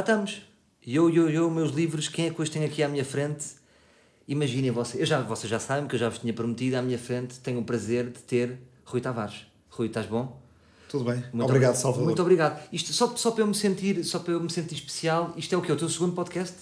Já estamos. Eu, eu, eu, meus livros, quem é que hoje tenho aqui à minha frente? Imaginem vocês, eu já, vocês já sabem que eu já vos tinha prometido à minha frente, tenho o prazer de ter Rui Tavares. Rui, estás bom? Tudo bem. Muito obrigado, obri- Salvador. Muito obrigado. Isto, só, só para eu me sentir, só para eu me sentir especial, isto é o quê? O teu segundo podcast?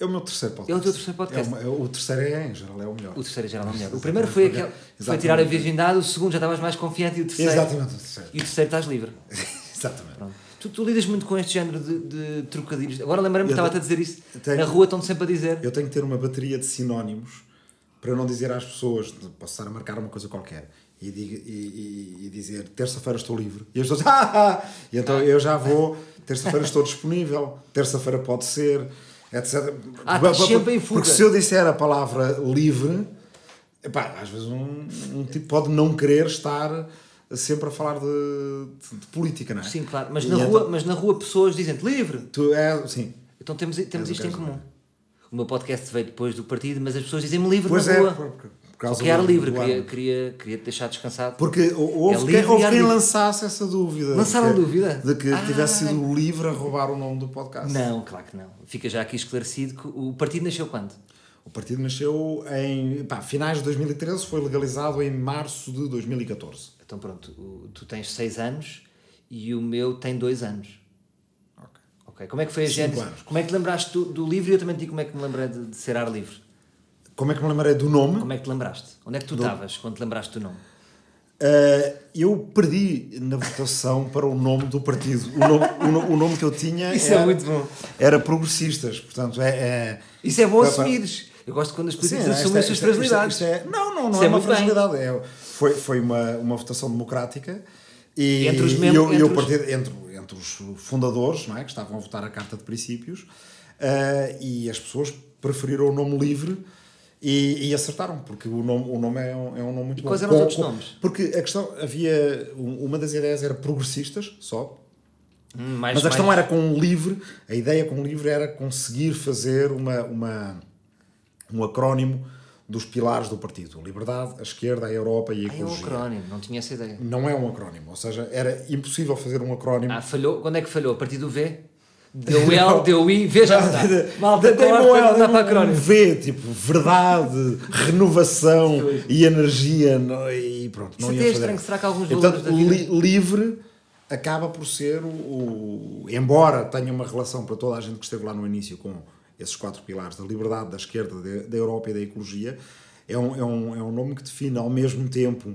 É o meu terceiro podcast. É o teu terceiro podcast. É uma- é o terceiro é, em geral, é o melhor. O terceiro é geral não melhor. O primeiro foi aquele, foi tirar a virgindade, o segundo já estavas mais confiante e o terceiro. Exatamente, o terceiro. E o terceiro estás livre. Exatamente. Pronto. Tu, tu lidas muito com este género de, de trocadilhos. Agora lembrei-me que estava-te a dizer isso. tenho- Na rua estão-te sempre a dizer. Eu tenho que ter uma bateria de sinónimos para não dizer às pessoas, posso estar a marcar uma coisa qualquer e, e- e- dizer terça-feira estou livre. E as pessoas, ah, ah! E então eu já vou, terça-feira estou disponível, terça-feira pode ser, etc. Ah, estás sempre em fuga. Porque se eu disser a palavra livre, epá, às vezes um, um tipo pode não querer estar sempre a falar de, de- de política, não é? Sim, claro. Mas E na, então, rua, mas na rua pessoas dizem-te livre. Tu é, sim. Então temos, temos isto em comum. não é? O meu podcast veio depois do partido, mas as pessoas dizem-me livre Pois na é, rua. por, por, por Só causa que era livre, queria, ano. queria, queria te deixar descansado. Porque houve, É quem, houve quem lançasse essa dúvida. Lançaram dúvida? De que Ah. tivesse sido livre a roubar o nome do podcast. Não, claro que não. Fica já aqui esclarecido que o partido nasceu quando? O partido nasceu em pá, finais de 2013, foi legalizado em março de 2014. Então pronto, o- tu tens seis anos e o meu tem dois anos. Ok. Ok. Como é que foi a gênese? anos. Como é que te lembraste do, do livro e eu também te digo como é que me lembrei de, de ser ar livre? Como é que me lembrei do nome? Como é que te lembraste? Onde é que tu estavas quando te lembraste do nome? Uh, eu perdi na votação para o nome do partido. O nome, o o nome que eu tinha Isso é era, muito bom. era Progressistas. Portanto, é. é Isso é bom pá. assumires. Eu gosto quando as políticas Sim, assumem as suas fragilidades. é- não, não, não é, é uma fragilidade. É, foi foi uma, uma votação democrática e, Entre os e membros- eu, e eu entre os- parti- entre, entre os fundadores não é, que estavam a votar a Carta de Princípios eh, e as pessoas preferiram o nome livre e, e acertaram, porque o nome, o nome é, um, é um nome muito bom. quais eram os outros nomes? Porque a questão, havia, um- uma das ideias era progressistas só, Hum, mais- mas a questão mais- era com um livre, a ideia com o livre era conseguir fazer uma, uma, um acrónimo dos pilares do partido. A liberdade, a esquerda, a Europa e a Ah, é um ecologia. acrónimo, não tinha essa ideia. Não é um acrónimo, ou seja, era impossível fazer um acrónimo. Ah, falhou? Quando é que falhou? A partir do V? Deu L, deu I, V já está. Malta, Dei-me corta, não dá para um acrónimo. V, tipo, verdade, renovação e energia, não- e pronto. Isso não até ia é fazer. estranho, será que alguns valores vida... li- livre acaba por ser o, o- Embora tenha uma relação para toda a gente que esteve lá no início com esses quatro pilares da liberdade, da esquerda, da, da Europa e da ecologia, é um, é, um, é um nome que define ao mesmo tempo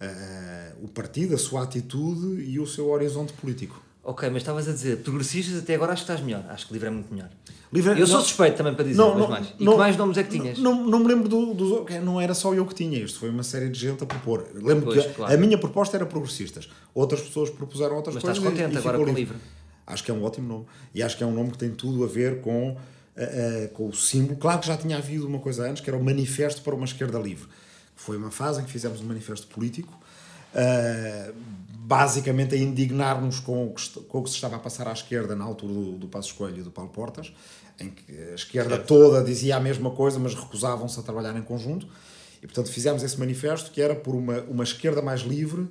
eh, o partido, a sua atitude e o seu horizonte político. Ok, mas estavas a dizer, progressistas até agora acho que estás melhor. Acho que livre é muito melhor. Livre- eu sou não- suspeito também para dizer, Não, mas não, mais. E não- que mais nomes é que tinhas? Não, não me lembro do- dos outros. Não era só eu que tinha isto, foi uma série de gente a propor. Lembro Pois, que claro. a minha proposta era progressistas. Outras pessoas propuseram outras Mas coisas. estás contente e- e agora com o livre? Acho que é um ótimo nome. E acho que é um nome que tem tudo a ver com, eh, com o símbolo. Claro que já tinha havido uma coisa antes, que era o Manifesto para uma Esquerda Livre. Foi uma fase em que fizemos um manifesto político, eh, basicamente a indignar-nos com, o que com o que se estava a passar à esquerda na altura do, do Passos Coelho e do Paulo Portas, em que a esquerda toda dizia a mesma coisa, mas recusavam-se a trabalhar em conjunto. E, portanto, fizemos esse manifesto que era por uma, uma esquerda mais livre,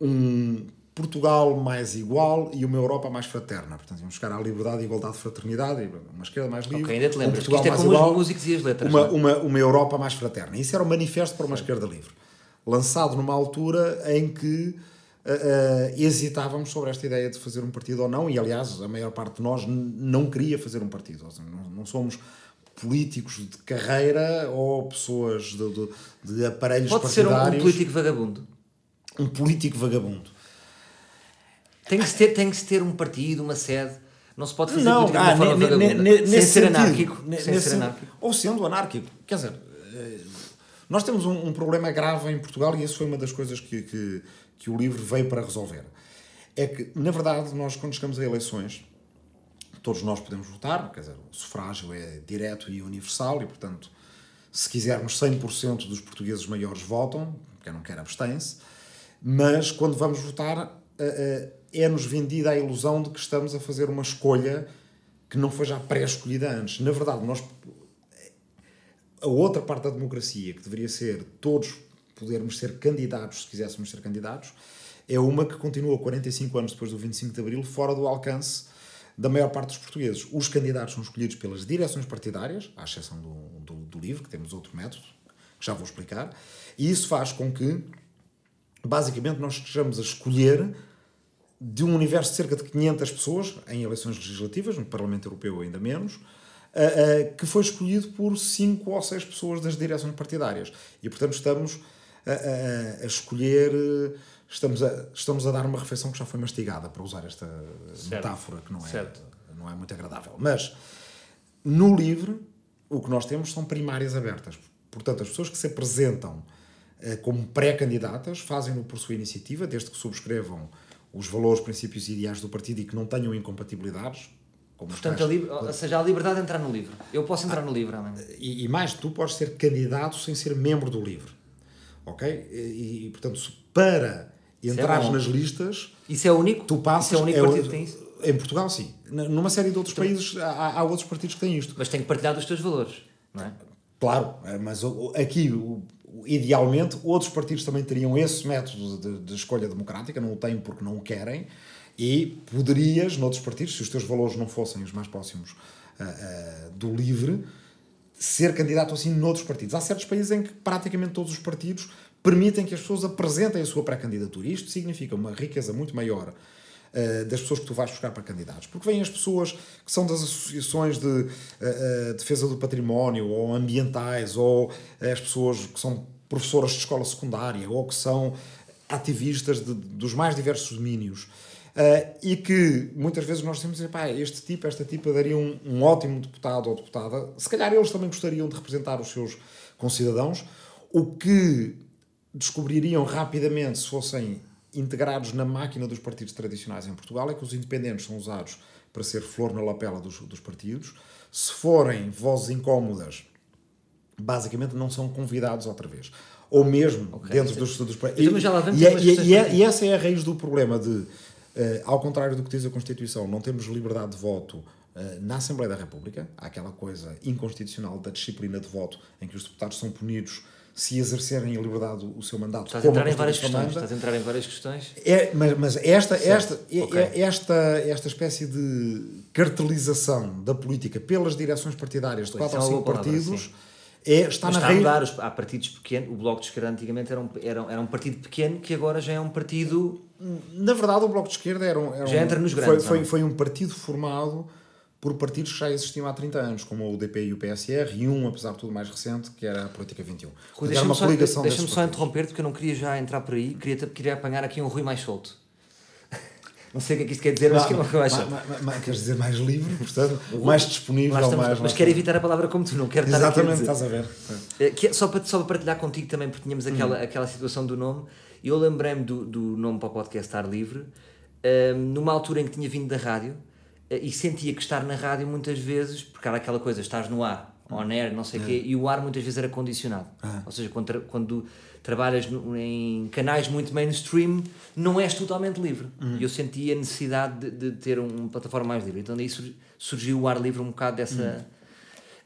um Portugal mais igual e uma Europa mais fraterna. Portanto, íamos chegar à liberdade, igualdade, fraternidade, e uma esquerda mais livre. Ok, ainda te um lembras. que Portugal Isto é mais como igual, os músicos e as letras. uma, é? uma, uma Europa mais fraterna. Isso era o manifesto para uma esquerda livre. Lançado numa altura em que ah, ah, hesitávamos sobre esta ideia de fazer um partido ou não, e aliás, a maior parte de nós não queria fazer um partido. Ou seja, não, não somos políticos de carreira ou pessoas de, de, de aparelhos Pode ser um, um partidários. político vagabundo. um político vagabundo. Tem que, se ter, tem que ter um partido, uma sede. Não se pode fazer Não, política de ah, uma forma ne- sem ser sentido. anárquico. Sem ser anárquico. Ou sendo anárquico. Quer dizer, eh, nós temos um, um problema grave em Portugal e isso foi uma das coisas que, que, que o livro veio para resolver. É que, na verdade, nós quando chegamos a eleições, todos nós podemos votar, quer dizer, o sufrágio é direto e universal e, portanto, se quisermos 100% dos portugueses maiores votam, quem não quer abstém-se, mas quando vamos votar eh, eh, é-nos vendida a ilusão de que estamos a fazer uma escolha que não foi já pré-escolhida antes. Na verdade, nós a outra parte da democracia, que deveria ser todos podermos ser candidatos, se quiséssemos ser candidatos, é uma que continua 45 anos depois do 25 de Abril fora do alcance da maior parte dos portugueses. Os candidatos são escolhidos pelas direções partidárias, à exceção do, do, do livro, que temos outro método, que já vou explicar, e isso faz com que, basicamente, nós estejamos a escolher de um universo de cerca de 500 pessoas, em eleições legislativas, no Parlamento Europeu ainda menos, uh, uh, que foi escolhido por 5 ou 6 pessoas das direções partidárias. E, portanto, estamos a, a, a escolher estamos a, estamos a dar uma refeição que já foi mastigada, para usar esta certo. metáfora que não é, não é muito agradável. Mas no livre, o que nós temos são primárias abertas. Portanto, as pessoas que se apresentam eh, como pré-candidatas fazem-no por sua iniciativa, desde que subscrevam os valores, princípios e ideais do partido e que não tenham incompatibilidades. Portanto, ou seja, a liberdade de entrar no livro. Eu posso entrar ah, no livro, amanhã. E, e, mais, tu podes ser candidato sem ser membro do livro. Ok? E, e portanto, para e entrares é nas listas. Isso é único? Tu passas. Isso é o único é, partido que tem isso? Em Portugal, sim. Numa série de outros então, países há, há, outros partidos que têm isto. Mas tem que partilhar dos teus valores, não é? Claro, é, mas aqui, idealmente, outros partidos também teriam esse método de, de escolha democrática, não o têm porque não o querem, e poderias, noutros partidos, se os teus valores não fossem os mais próximos uh, uh, do livre, ser candidato assim noutros partidos. Há certos países em que praticamente todos os partidos permitem que as pessoas apresentem a sua pré-candidatura. Isto significa uma riqueza muito maior das pessoas que tu vais buscar para candidatos. Porque vêm as pessoas que são das associações de uh, uh, defesa do património, ou ambientais, ou as pessoas que são professoras de escola secundária, ou que são ativistas de, dos mais diversos domínios. e que muitas vezes nós temos pá, este tipo, esta tipa daria um, um ótimo deputado ou deputada. Se calhar eles também gostariam de representar os seus concidadãos, o que descobririam rapidamente, se fossem integrados na máquina dos partidos tradicionais em Portugal, é que os independentes são usados para ser flor na lapela dos, dos partidos. Se forem vozes incómodas, basicamente não são convidados outra vez. Ou mesmo okay, dentro dos, dos partidos. E, é, e, e, é, e, essa é a raiz do problema de, uh, ao contrário do que diz a Constituição, não temos liberdade de voto uh, na Assembleia da República. Há aquela coisa inconstitucional da disciplina de voto em que os deputados são punidos se exercerem a liberdade o seu mandato. Estás a entrar em várias questões. Manda. Estás a entrar em várias questões. É, mas, mas esta, esta, é, okay. É, esta, esta espécie de cartelização da política pelas direções partidárias de pois, quatro ou cinco partidos é, está mas na está a mudar. Há partidos pequenos. O Bloco de Esquerda antigamente era um, era, era um partido pequeno que agora já é um partido... Na verdade o Bloco de Esquerda era um... Era já um, entra nos grandes. Foi, foi, foi um partido formado por partidos que já existiam há 30 anos, como o UDP e o PSR, e um, apesar de tudo, mais recente, que era a Política 21. Deixa-me só, deixa só interromper-te, porque eu não queria já entrar por aí, queria, queria apanhar aqui um Rui mais solto. Não sei o que é que isto quer dizer, mas que é um mais solto. Queres dizer mais livre, portanto, mais disponível, mais... Estamos, mais mas quero evitar a palavra como tu, não quero estar Exatamente, estás a ver. É, que, é só, para, só para partilhar contigo também, porque tínhamos aquela, hum. aquela situação do nome, eu lembrei-me do, do nome para o podcast Estar Livre, um, numa altura em que tinha vindo da rádio, e sentia que estar na rádio muitas vezes, porque era aquela coisa, estás no ar, on air, não sei o é. quê, e o ar muitas vezes era condicionado. Ah. Ou seja, quando, quando trabalhas em canais muito mainstream, não és totalmente livre. Uhum. E eu sentia a necessidade de, de, ter uma plataforma mais livre. Então daí surgiu o ar livre um bocado dessa. Uhum.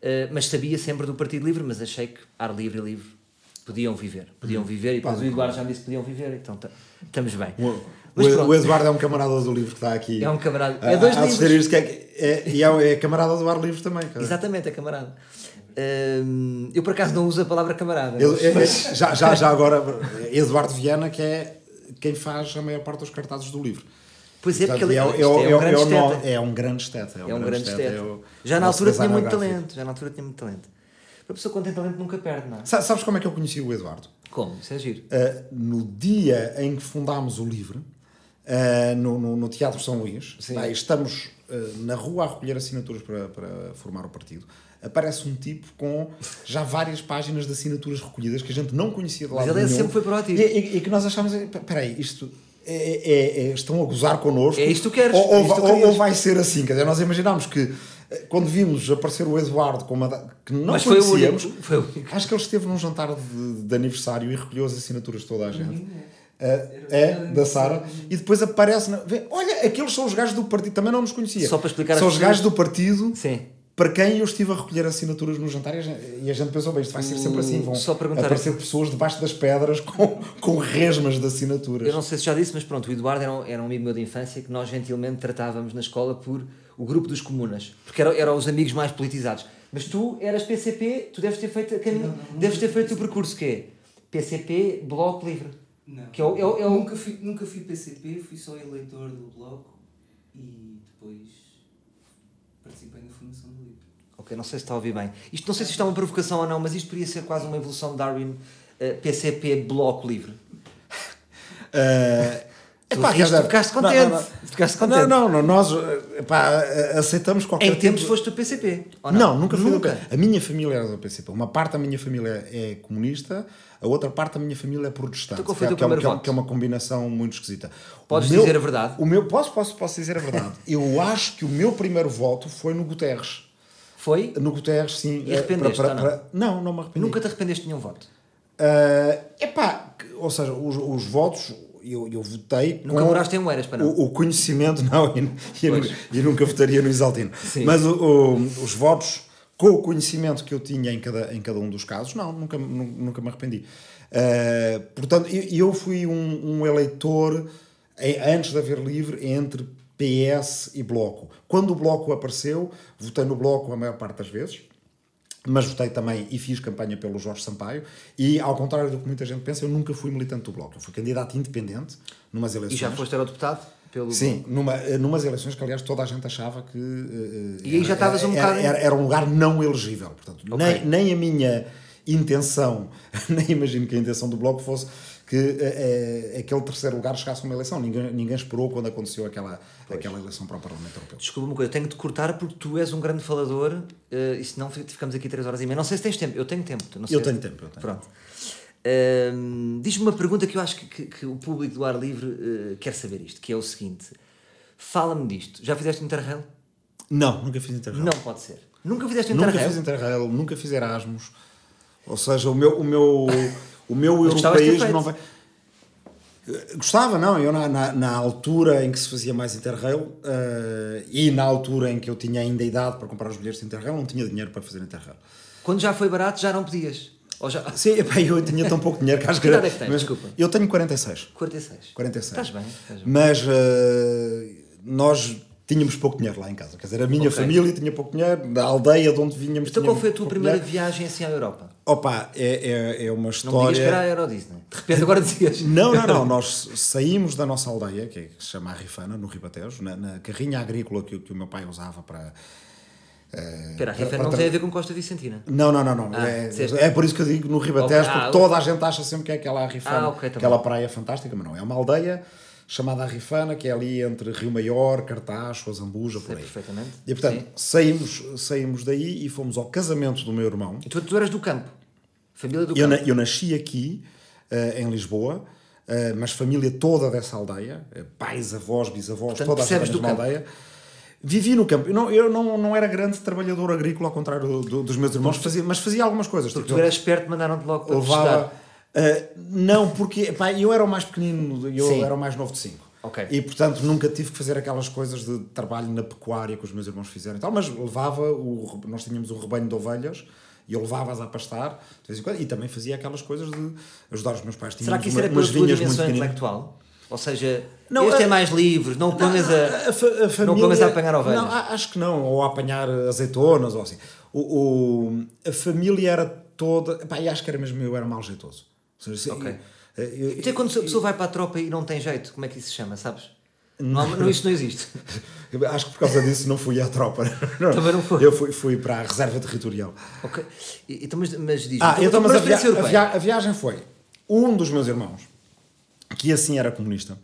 Uh, mas sabia sempre do Partido Livre, mas achei que ar livre e livre podiam viver. Podiam uhum. viver, e depois o Eduardo já me disse que podiam viver, então estamos bem. Uou. O, o, Eduardo é um camarada do livro que está aqui. É um camarada. É dois a, livros. Isto que é, é, e é, é camarada do ar livre também. Cara. Exatamente, é camarada. Hum, eu por acaso não uso a palavra camarada. Mas... já, já, já agora, Eduardo Viana, que é quem faz a maior parte dos cartazes do livro. Pois é, porque ele é, é, é, um grande esteta. É um grande esteta. É um, grande esteta. já na altura tinha muito talento. Já na altura tinha muito talento. A pessoa tem talento nunca perde, não é? Sabes como é que eu conheci o Eduardo? Como? Isso é giro. Uh, no dia em que fundámos o livro, uh, no, no, no, Teatro São Luís. estamos uh, na rua a recolher assinaturas para, para formar o partido. Aparece um tipo com já várias páginas de assinaturas recolhidas que a gente não conhecia de lá. Mas ele é nenhum, sempre foi proativo. E, e, e que nós achámos, espera aí, isto é, é, é, estão a gozar connosco. É isto que queres. Ou, ou, ou, ou, vai ser assim. Quer dizer, nós imaginámos que eh, quando vimos aparecer o Eduardo com uma que não Mas conhecíamos, foi o único, foi o acho que ele esteve num jantar de, de aniversário e recolheu as assinaturas de toda a gente. Uhum. Uh, é, da Sara, e depois aparece. Na, vê, olha, aqueles são os gajos do partido, também não nos conhecia. Só para explicar São os gajos do partido Sim. para quem eu estive a recolher assinaturas no jantar e a gente pensou, bem, isto vai ser sempre assim. Vão Só aparecer aqui. pessoas debaixo das pedras com, com resmas de assinaturas. Eu não sei se já disse, mas pronto, o Eduardo era um, era um amigo meu de infância que nós gentilmente tratávamos na escola por o grupo dos comunas, porque eram, eram os amigos mais politizados. Mas tu eras PCP, tu deves ter feito, a caminho, Não, não, não deves ter feito o percurso que é PCP, Bloco Livre. Não. Que o- é o- Nunca, fui, nunca fui PCP, fui só eleitor do Bloco e depois participei na fundação do livro. Ok, não sei se está a ouvir bem. Isto não sei se isto é uma provocação ou não, mas isto poderia ser quase uma evolução de Darwin eh, PCP Bloco Livre. Uh, Tu epá, riste, quer dizer, ficaste não, contente. não, não. Ficaste Não, contente. não, não, nós epá, aceitamos qualquer Em tipo tempos de- foste do PCP. ou Não, nunca fui Nunca. A minha família era do PCP. Uma parte da minha família é comunista, a outra parte da minha família é protestante. Então qual foi que, é, que, é, que é- que é uma combinação muito esquisita. Podes meu- dizer a verdade? O meu, posso, posso, posso dizer a verdade. Eu acho que o meu primeiro voto foi no Guterres. Foi? No Guterres, sim. E arrependeste, para- não? para- não, não me arrependi. Nunca te arrependeste de nenhum voto. Uh, epá, que- ou seja, os, os votos, eu, eu votei Nunca moraste em Oeiras, para não? o, o conhecimento, não, e, e, e nunca votaria no Isaltino. Sim. Mas o- o- os votos, com o conhecimento que eu tinha em cada, em cada um dos casos, não, nunca, nu- nunca me arrependi. Uh, portanto, eu, eu fui um, um eleitor, em- antes de haver livre, entre PS e Bloco. Quando o Bloco apareceu, votei no Bloco a maior parte das vezes mas votei também e fiz campanha pelo Jorge Sampaio e ao contrário do que muita gente pensa eu nunca fui militante do Bloco eu fui candidato independente numas E eleições já foste eurodeputado? Pelo... sim numa eh, numas eleições que aliás toda a gente achava que eh, E aí já era- estavas um bocado- era, era um lugar não elegível portanto Ok. nem, nem a minha intenção nem imagino que a intenção do Bloco fosse que eh, eh, aquele terceiro lugar chegasse a uma eleição ninguém, ninguém esperou quando aconteceu aquela, aquela eleição para o Parlamento Europeu Desculpa uma coisa, eu tenho de cortar porque tu és um grande falador eh, e senão fi- ficamos aqui 3 horas e meia. Não sei se tens tempo, eu tenho tempo. Não sei. eu tenho tempo eu tenho. Pronto. Ahm, Diz-me uma pergunta que eu acho que, que- que o público do ar livre quer saber isto, que é o seguinte. Fala-me disto. Já fizeste Interrail? não nunca fiz interrail Não pode ser. Nunca fizeste Nunca Interrail? fiz Interrail, nunca fiz Erasmus. Ou seja, o meu, o meu, o meu europeísmo não vai. Gostava, não. Eu, na, na, na altura em que se fazia mais Interrail eh, e na altura em que eu tinha ainda idade para comprar os bilhetes de Interrail, não tinha dinheiro para fazer Interrail. Quando já foi barato, já não podias. Ou já... Sim, epá, eu tinha tão pouco dinheiro que acho que Que idade é que tens? mas Desculpa. Eu tenho 46. 46. 46. Estás bem, estás bem. Mas eh, nós tínhamos pouco dinheiro lá em casa. Quer dizer, a minha Ok. família tinha pouco dinheiro, da aldeia de onde vínhamos. Então qual foi a tua primeira dinheiro. viagem assim à Europa? Opa, é, é, é uma Não história. me digas que era a Euro Disney. De repente agora dizias. Não, não, não. Nós saímos da nossa aldeia, que, é- que se chama Arrifana, no Ribatejo, na, na carrinha agrícola que, o- que o meu pai usava para. Espera, a Rifa para- não tem a ver com Costa Vicentina. Não, não, não, não. Ah, é, é por isso que eu digo no Ribatejo, ah, porque toda a gente acha sempre que é aquela Arrifana, Ah, ok, tá aquela bem. praia fantástica, mas não. É uma aldeia chamada Arrifana, que é ali entre Rio Maior, Cartaxo, Azambuja, por aí. perfeitamente. E portanto, Sim. saímos, saímos daí e fomos ao casamento do meu irmão. E tu, tu eras do campo. Família do Eu, campo. na- eu nasci aqui, eh, em Lisboa, eh, mas família toda dessa aldeia, eh, pais, avós, bisavós, Portanto, toda a gente da aldeia. Vivi no campo. Eu não, eu não, não era grande trabalhador agrícola, ao contrário do- do- dos meus irmãos, fazia, mas fazia algumas coisas. Porque Tipo, tu eras esperto, mandaram-te logo para levava. Eh, não, porque pá, eu era o mais pequenino, eu Sim. era o mais novo de cinco. Ok. E portanto nunca tive que fazer aquelas coisas de trabalho na pecuária que os meus irmãos fizeram e tal, mas levava, o, nós tínhamos um rebanho de ovelhas e eu levava-as a pastar de vez em quando e também fazia aquelas coisas de ajudar os meus pais. Será que Tínhamos isso era uma- pela umas vinhas muito intelectual? Ou seja, Não, este a- é mais livre, não o ponhas a... A a família- pongas a apanhar ovelhas. Não, acho que não, ou a apanhar azeitonas ou assim. O, o- a família era toda. Pá, e acho que era mesmo eu, era mal jeitoso. Ok. eu- eu- Então quando a pessoa vai para a tropa e não tem jeito, como é que isso se chama, sabes? Não, não, isso não existe. acho que por causa disso não fui à tropa. Também não foi. Eu fui, fui para a reserva territorial. Ok. Então, mas, mas diz Ah, então, mas a, via- a via- a viagem foi um dos meus irmãos, que assim era comunista,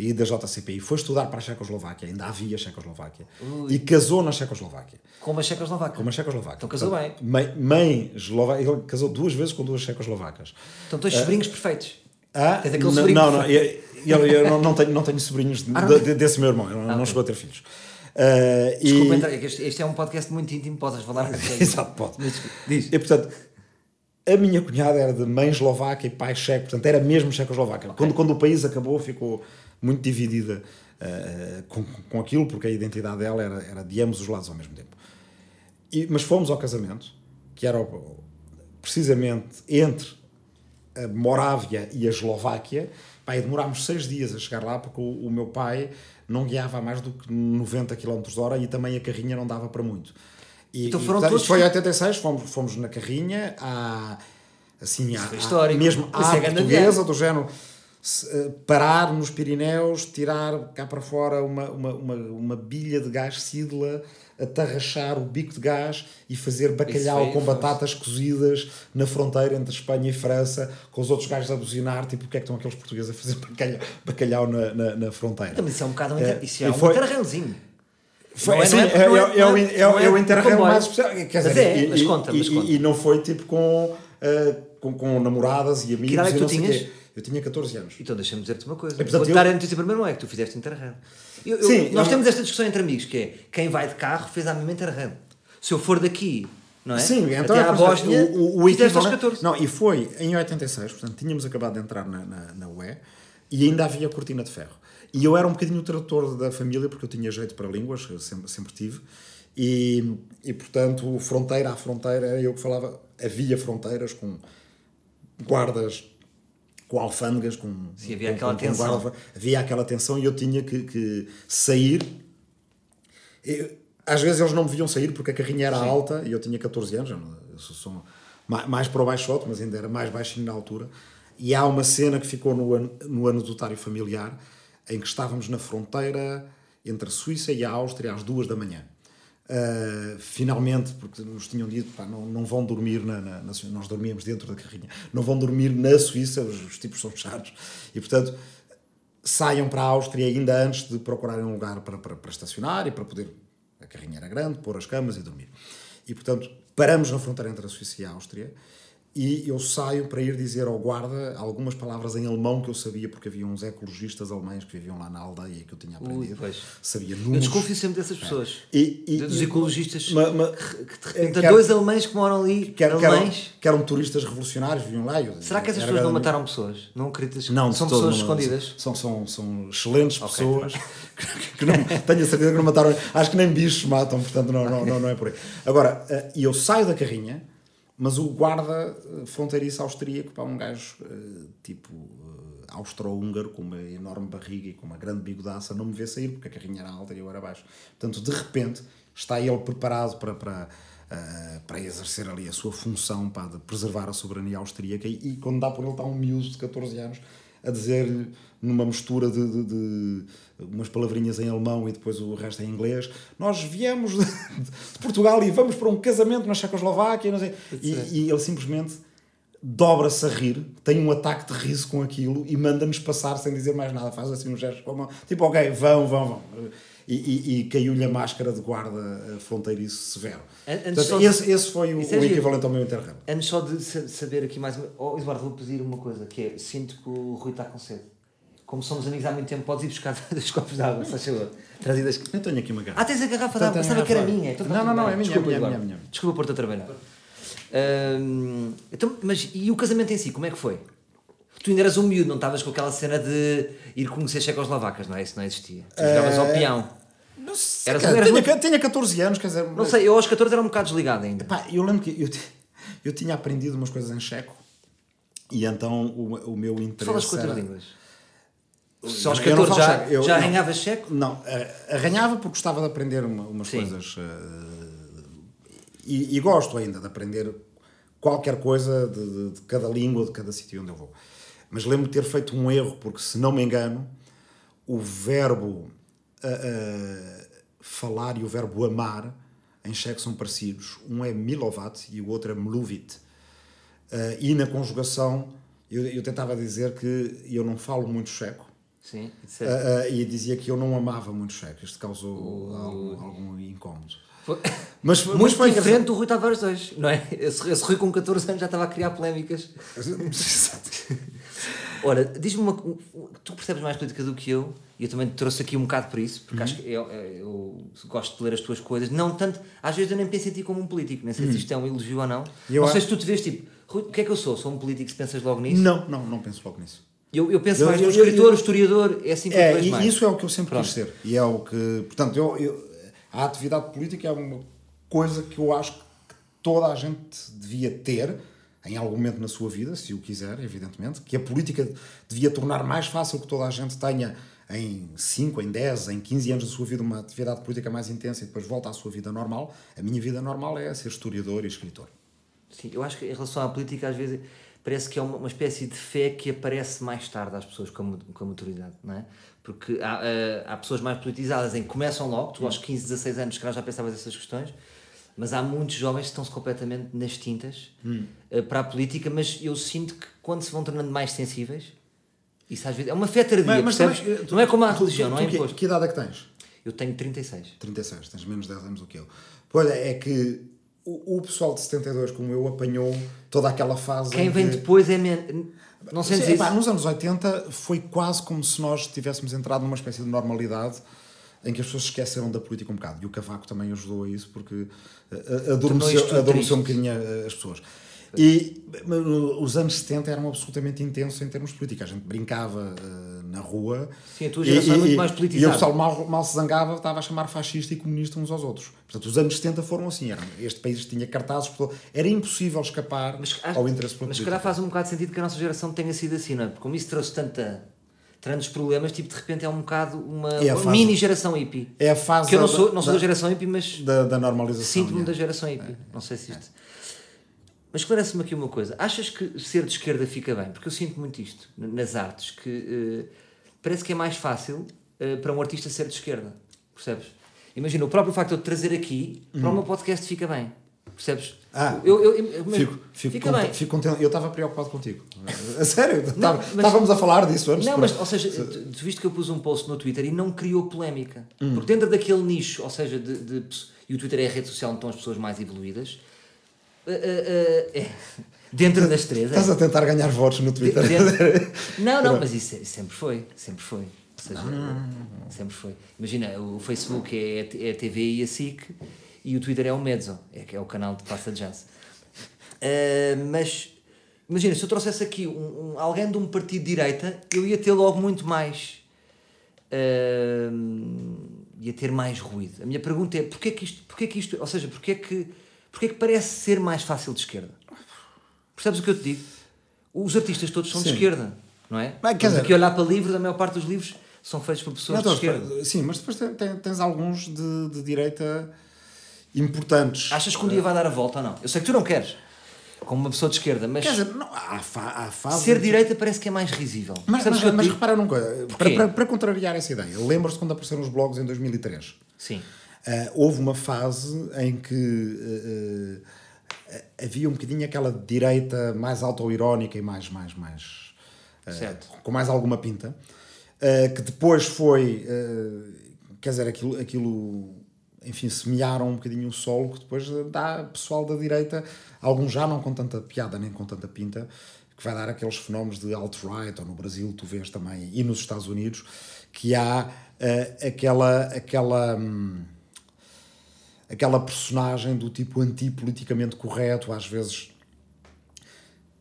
e da JCPI, foi estudar para a Checoslováquia, ainda havia Checoslováquia, e casou na Checoslováquia. Com uma checoslovaca. Com uma Checoslovaca. Então casou bem. Mãe, mãe eslovaca, ele casou duas vezes com duas checoslovacas. Então tens sobrinhos perfeitos. Ah, Tens aquele sobrinho não, não, eu, eu- eu não, não tenho, não tenho sobrinhos de- Ah, de- de- desse meu irmão, ele não ok. chegou a ter filhos. Ah, e- Desculpa, entrar, que este, este é um podcast muito íntimo, podes falar. Exato, pode. Mas Diz. E portanto, a minha cunhada era de mãe eslovaca e pai checo, portanto era mesmo checoslovaca. Quando, quando o país acabou, ficou muito dividida ah, com, com aquilo, porque a identidade dela era, era de ambos os lados ao mesmo tempo. E- mas fomos ao casamento, que era o- precisamente entre a Morávia e a Eslováquia. E demorámos seis dias a chegar lá, porque o, o meu pai não guiava a mais do que 90 km hora e também a carrinha não dava para muito. E, Então e, foram portanto, todos- foi em 86, fomos, fomos na carrinha, à, assim, à, foi à- mesmo à é grande portuguesa, do género parar nos Pirineus, tirar cá para fora uma, uma, uma, uma bilha de gás Sidla, atarrachar o bico de gás e fazer bacalhau foi- com foi- batatas cozidas na fronteira entre Espanha e França, com os outros gajos a buzinar, tipo, o que é que estão aqueles portugueses a fazer bacalhau, bacalhau na, na, na fronteira? Também isso é um bocado um É. Isso é e um foi-. Foi, Não é- não é- é, não é- é, é, o- é- é, Interrail mais especial. Quer Mas dizer, é, e, mas e- conta, mas e- conta. e não foi tipo com, eh, com, com namoradas e amigos. idade é que e tu sei tinhas? quê. Eu tinha 14 anos. Então deixa-me dizer-te uma coisa. Portanto, Vou eu- dar a notícia primeiro, não é que tu fizeste Interrail. Eu- eu- Sim, nós temos esta discussão entre amigos, que é quem vai de carro fez a mesma Interrail. Se eu for daqui, não é? Sim, então Até à Bósnia, o, o, o fizeste aos equivalente- 14. Não, e foi em 86, portanto tínhamos acabado de entrar na, na, na UE e ainda havia cortina de ferro. E eu era um bocadinho o tradutor da família porque eu tinha jeito para línguas, sempre, sempre tive. E, e portanto, fronteira a fronteira, era eu que falava. Havia fronteiras com guardas, com alfândegas, com. Sim, havia com- aquela com- tensão. guarda- havia aquela tensão e eu tinha que, que sair. Eu- às vezes eles não me viam sair porque a carrinha era alta e eu tinha 14 anos, eu, eu sou, sou ma- mais para o baixote, mas ainda era mais baixinho na altura. E há uma cena que ficou no, ano- no anedotário familiar em que estávamos na fronteira entre a Suíça e a Áustria às duas da manhã. Uh, finalmente, porque nos tinham dito, pá, não, não vão dormir na, na, na nós dormíamos dentro da carrinha, não vão dormir na Suíça, os, os tipos são chatos, e portanto saiam para a Áustria ainda antes de procurarem um lugar para, para, para estacionar e para poder, a carrinha era grande, pôr as camas e dormir. E portanto paramos na fronteira entre a Suíça e a Áustria e eu saio para ir dizer ao guarda algumas palavras em alemão que eu sabia porque havia uns ecologistas alemães que viviam lá na aldeia que eu tinha aprendido. pois. Sabia Eu números. desconfio sempre dessas pessoas. E- e- dos ecologistas Ma- ma- que, que de é, repente há quero- dois alemães que moram ali, alemães. que eram turistas revolucionários, viviam lá. eu- Será que essas pessoas não mataram pessoas? Não acreditas? Não, são pessoas não, escondidas. São, são, são excelentes pessoas que não, tenho a certeza que não mataram. Acho que nem bichos matam, portanto não, não, não, não é por aí. Agora, eh, e eu saio da carrinha, mas o guarda eh, fronteiriço austríaco, pá, um gajo eh, tipo eh, austro-húngaro, com uma enorme barriga e com uma grande bigodaça, não me vê sair porque a carrinha era alta e eu era baixo. Portanto, de repente, está ele preparado para. para para exercer ali a sua função pá, de preservar a soberania austríaca e, e quando dá por ele está um miúdo de 14 anos a dizer-lhe numa mistura de, de- de umas palavrinhas em alemão e depois o resto em inglês nós viemos de, de Portugal e vamos para um casamento na Checoslováquia não sei. E, e ele simplesmente dobra-se a rir, tem um ataque de riso com aquilo e manda-nos passar sem dizer mais nada, faz assim um gesto com a mão, tipo ok, vão, vão, vão e, e- e caiu-lhe a máscara de guarda eh, fronteiriço severo An- antes Portanto, só de- esse, esse foi o, é o giro. equivalente ao meu Interrail Antes só de sa- saber aqui mais uma. Oh, Eduardo, vou pedir uma coisa: que é sinto que o Rui está com sede. Como somos amigos há muito tempo, podes ir buscar dois copos de água, se faz favor. Trazidas. eu tenho aqui uma garrafa Ah, tens a garrafa de água, pensava que era minha. Então tá Não, tudo não, não, é minha, Desculpa, é minha, é minha, é minha. Desculpa por-te a trabalhar. Hum, então, mas e o casamento em si, como é que foi? Tu ainda eras um miúdo, não estavas com aquela cena de ir conhecer checoslovacas, não é? Isso não existia. Tu jogavas Eh, ao peão. Não sei, Eras- cara, tinha, muito- tinha 14 anos, quer dizer. Não sei, eu aos 14 era um bocado desligado ainda. Pá, eu lembro que eu, eu tinha aprendido umas coisas em checo e então o, o meu interesse. falas quantas era- línguas? Só aos Eu não 14 falo já, checo, eu- já não. arranhavas checo? Não, eh, arranhava porque gostava de aprender uma- umas Sim. coisas. eh, e, e gosto ainda de aprender qualquer coisa de, de- de cada língua, de cada sítio onde eu vou. Mas lembro de ter feito um erro, porque se não me engano, o verbo ah, falar e o verbo amar em checo são parecidos. Um é milovat e o outro é mluvit. Ah, e na conjugação, eu, eu tentava dizer que eu não falo muito checo. Sim, Ah, ah, e dizia que eu não amava muito checo. Isto causou algum, algum incómodo. Foi- Mas, mas Muito foi diferente do Rui Tavares 2, não é? Esse, esse Rui com 14 anos já estava a criar polémicas. Ora, diz-me uma Tu percebes mais política do que eu, e eu também te trouxe aqui um bocado por isso, porque acho que eu, eu gosto de ler as tuas coisas. Não tanto, às vezes eu nem penso em ti como um político, nem sei se isto é um elogio ou não. Eu não sei se tu te vês tipo, o que é que eu sou? Sou um político se pensas logo nisso? Não, não, não penso logo nisso. Eu, eu penso Eu- mais eu- no eu- escritor, eu- historiador, é assim que eu É, vejo e mais. isso é o que eu sempre Pronto. quis ser. E é o que. Portanto, eu, eu- a atividade política é uma coisa que eu acho que toda a gente devia ter em algum momento na sua vida, se o quiser, evidentemente, que a política devia tornar mais fácil que toda a gente tenha em 5, em 10, em 15 anos da sua vida uma atividade política mais intensa e depois volta à sua vida normal, a minha vida normal é ser historiador e escritor. Sim, eu acho que em relação à política, às vezes parece que é uma, uma espécie de fé que aparece mais tarde às pessoas com a, com a maturidade, não é? Porque há, eh, há pessoas mais politizadas em que começam logo, tu aos 15, 16 anos, que já pensavas essas questões, mas há muitos jovens que estão-se completamente nas tintas eh, para a política, mas eu sinto que quando se vão tornando mais sensíveis, isso às vezes é uma fé tardia, percebes? também, tu- não é como a religião, tu- não é tu que- imposto. Que idade é que tens? Eu tenho 36. 36, tens menos 10 anos do que eu. Pois é, que o, o pessoal de 72, como eu, apanhou toda aquela fase. Quem em vem que- depois é menos. Não sentes Sim, isso? nos anos 80 foi quase como se nós tivéssemos entrado numa espécie de normalidade em que as pessoas esqueceram da política um bocado. E o Cavaco também ajudou a isso porque eh, eh, adormeceu, adormeceu um bocadinho eh, as pessoas. E os anos 70 eram absolutamente intensos em termos políticos. A gente brincava eh, na rua. Sim, a tua geração é muito mais politizada. E o pessoal mal, mal se zangava, estava a chamar fascista e comunista uns aos outros. Portanto, os anos 70 foram assim. Eram, este país tinha cartazes, era impossível escapar Mas, ao interesse pela mas se calhar faz um bocado de sentido que a nossa geração tenha sido assim, não é? Porque como isso trouxe tanta, tantos problemas, tipo, de repente é um bocado uma, É fase- mini geração hippie. É a fase Que eu não sou, não sou da, da- geração hippie, mas da, da normalização. sinto-me yeah. da geração hippie. Não sei se isto. Mas esclarece-me aqui uma coisa. Achas que ser de esquerda fica bem? Porque eu sinto muito isto nas artes, que eh, parece que é mais fácil eh, para um artista ser de esquerda. Percebes? Imagina, o próprio facto de eu te trazer aqui para o meu podcast fica bem. Percebes? Ah, eu, eu, eu- mas Fico, fico, fica bem. fico contente. Eu estava preocupado contigo. A sério, mas- estávamos a falar disso antes. Não, mas, ou seja, tu, tu viste que eu pus um post no Twitter e não criou polémica. Hum. Porque dentro daquele nicho, ou seja, de, de e o Twitter é a rede social onde estão as pessoas mais evoluídas, eh, eh, eh, é, dentro das três. é. Estás a tentar ganhar votos no Twitter. dentro- não, não, mas isso, isso sempre foi. Sempre foi. Ou seja, sempre foi. Imagina, o Facebook é, é a TV e a SIC e o Twitter é o Mezzo, é, é o canal de passa de jazz. Mas imagina, se eu trouxesse aqui um, um- alguém de um partido de direita, eu ia ter logo muito mais. eh, ia ter mais ruído. A minha pergunta é: porquê que isto, porquê que isto ou seja, porquê que, porquê que parece ser mais fácil de esquerda? Percebes o que eu te digo? Os artistas todos são de Sim. esquerda, não é? Mas, quer dizer- a olhar para livros, a maior parte dos livros são feitos por pessoas de esquerda. sim, mas depois tem- tens alguns de, de direita importantes. Achas que um dia vai dar a volta ou não? Eu sei que tu não queres, como uma pessoa de esquerda, mas Quer dizer, não, há, fa, há fase. ser direita parece que é mais risível. Mas, mas, que mas repara numa coisa, para, para, para contrariar essa ideia, lembras-te quando apareceram os blogs em 2003? Sim. Ah, houve uma fase em que ah, ah, havia um bocadinho aquela direita mais autoirónica e mais, mais, mais Certo. com mais alguma pinta, que depois foi, quer dizer, aquilo, aquilo, enfim, semearam um bocadinho o solo que depois dá pessoal da direita, alguns já não com tanta piada nem com tanta pinta, que vai dar aqueles fenómenos de alt-right, ou no Brasil tu vês também, e nos Estados Unidos, que há ah, aquela, aquela, hum, aquela personagem do tipo anti-politicamente correto, às vezes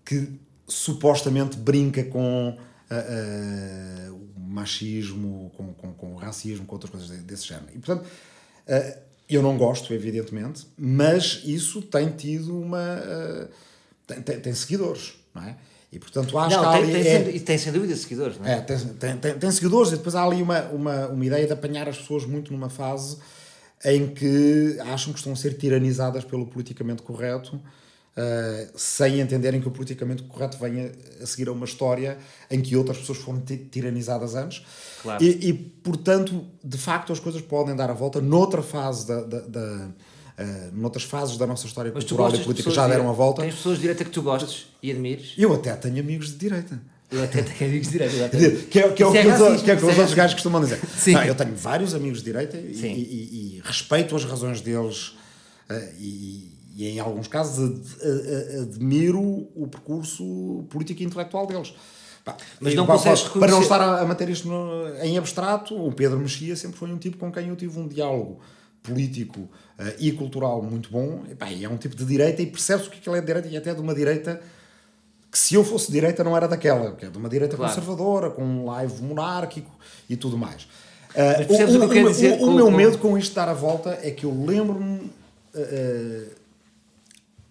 que supostamente brinca com ah, ah, o machismo, com, com, com o racismo, com outras coisas de- desse género. E, portanto, ah, eu não gosto, evidentemente, mas isso tem tido uma. tem, tem, tem seguidores, não é? E, portanto, acho Não, que tem, tem, é- sem, e tem sem dúvida seguidores, não é? é, tem, tem, tem, tem seguidores e depois há ali uma, uma, uma ideia de apanhar as pessoas muito numa fase em que acham que estão a ser tiranizadas pelo politicamente correto eh, sem entenderem que o politicamente correto vem a, a seguir a uma história em que outras pessoas foram ti- tiranizadas antes. Claro. E, e, portanto, de facto, as coisas podem dar a volta noutra fase da. da, da eh, noutras fases da nossa história Mas cultural e de política já de deram a direita? volta. Tens pessoas de direita que tu gostes e admires? Eu até tenho amigos de direita. Eu até tenho amigos de direita. exatamente. Que é, que é o que, os, que, é que os é outros gajos costumam dizer. Sim. Não, eu tenho vários amigos de direita e, e- e- respeito as razões deles eh, e, e em alguns casos admiro o percurso político e intelectual deles. Pá, Mas não consegues Para não estar a, a manter isto no- em abstrato, o Pedro Mexia sempre foi um tipo com quem eu tive um diálogo político eh, e cultural muito bom. E, pá, é um tipo de direita e percebe-se o que é que ele é de direita e até de uma direita que se eu fosse direita não era daquela, que é de uma direita Claro. conservadora, com um live monárquico e tudo mais. Mas percebes o que o- dizer o com- meu com- medo com isto dar a volta é que eu lembro-me. ah,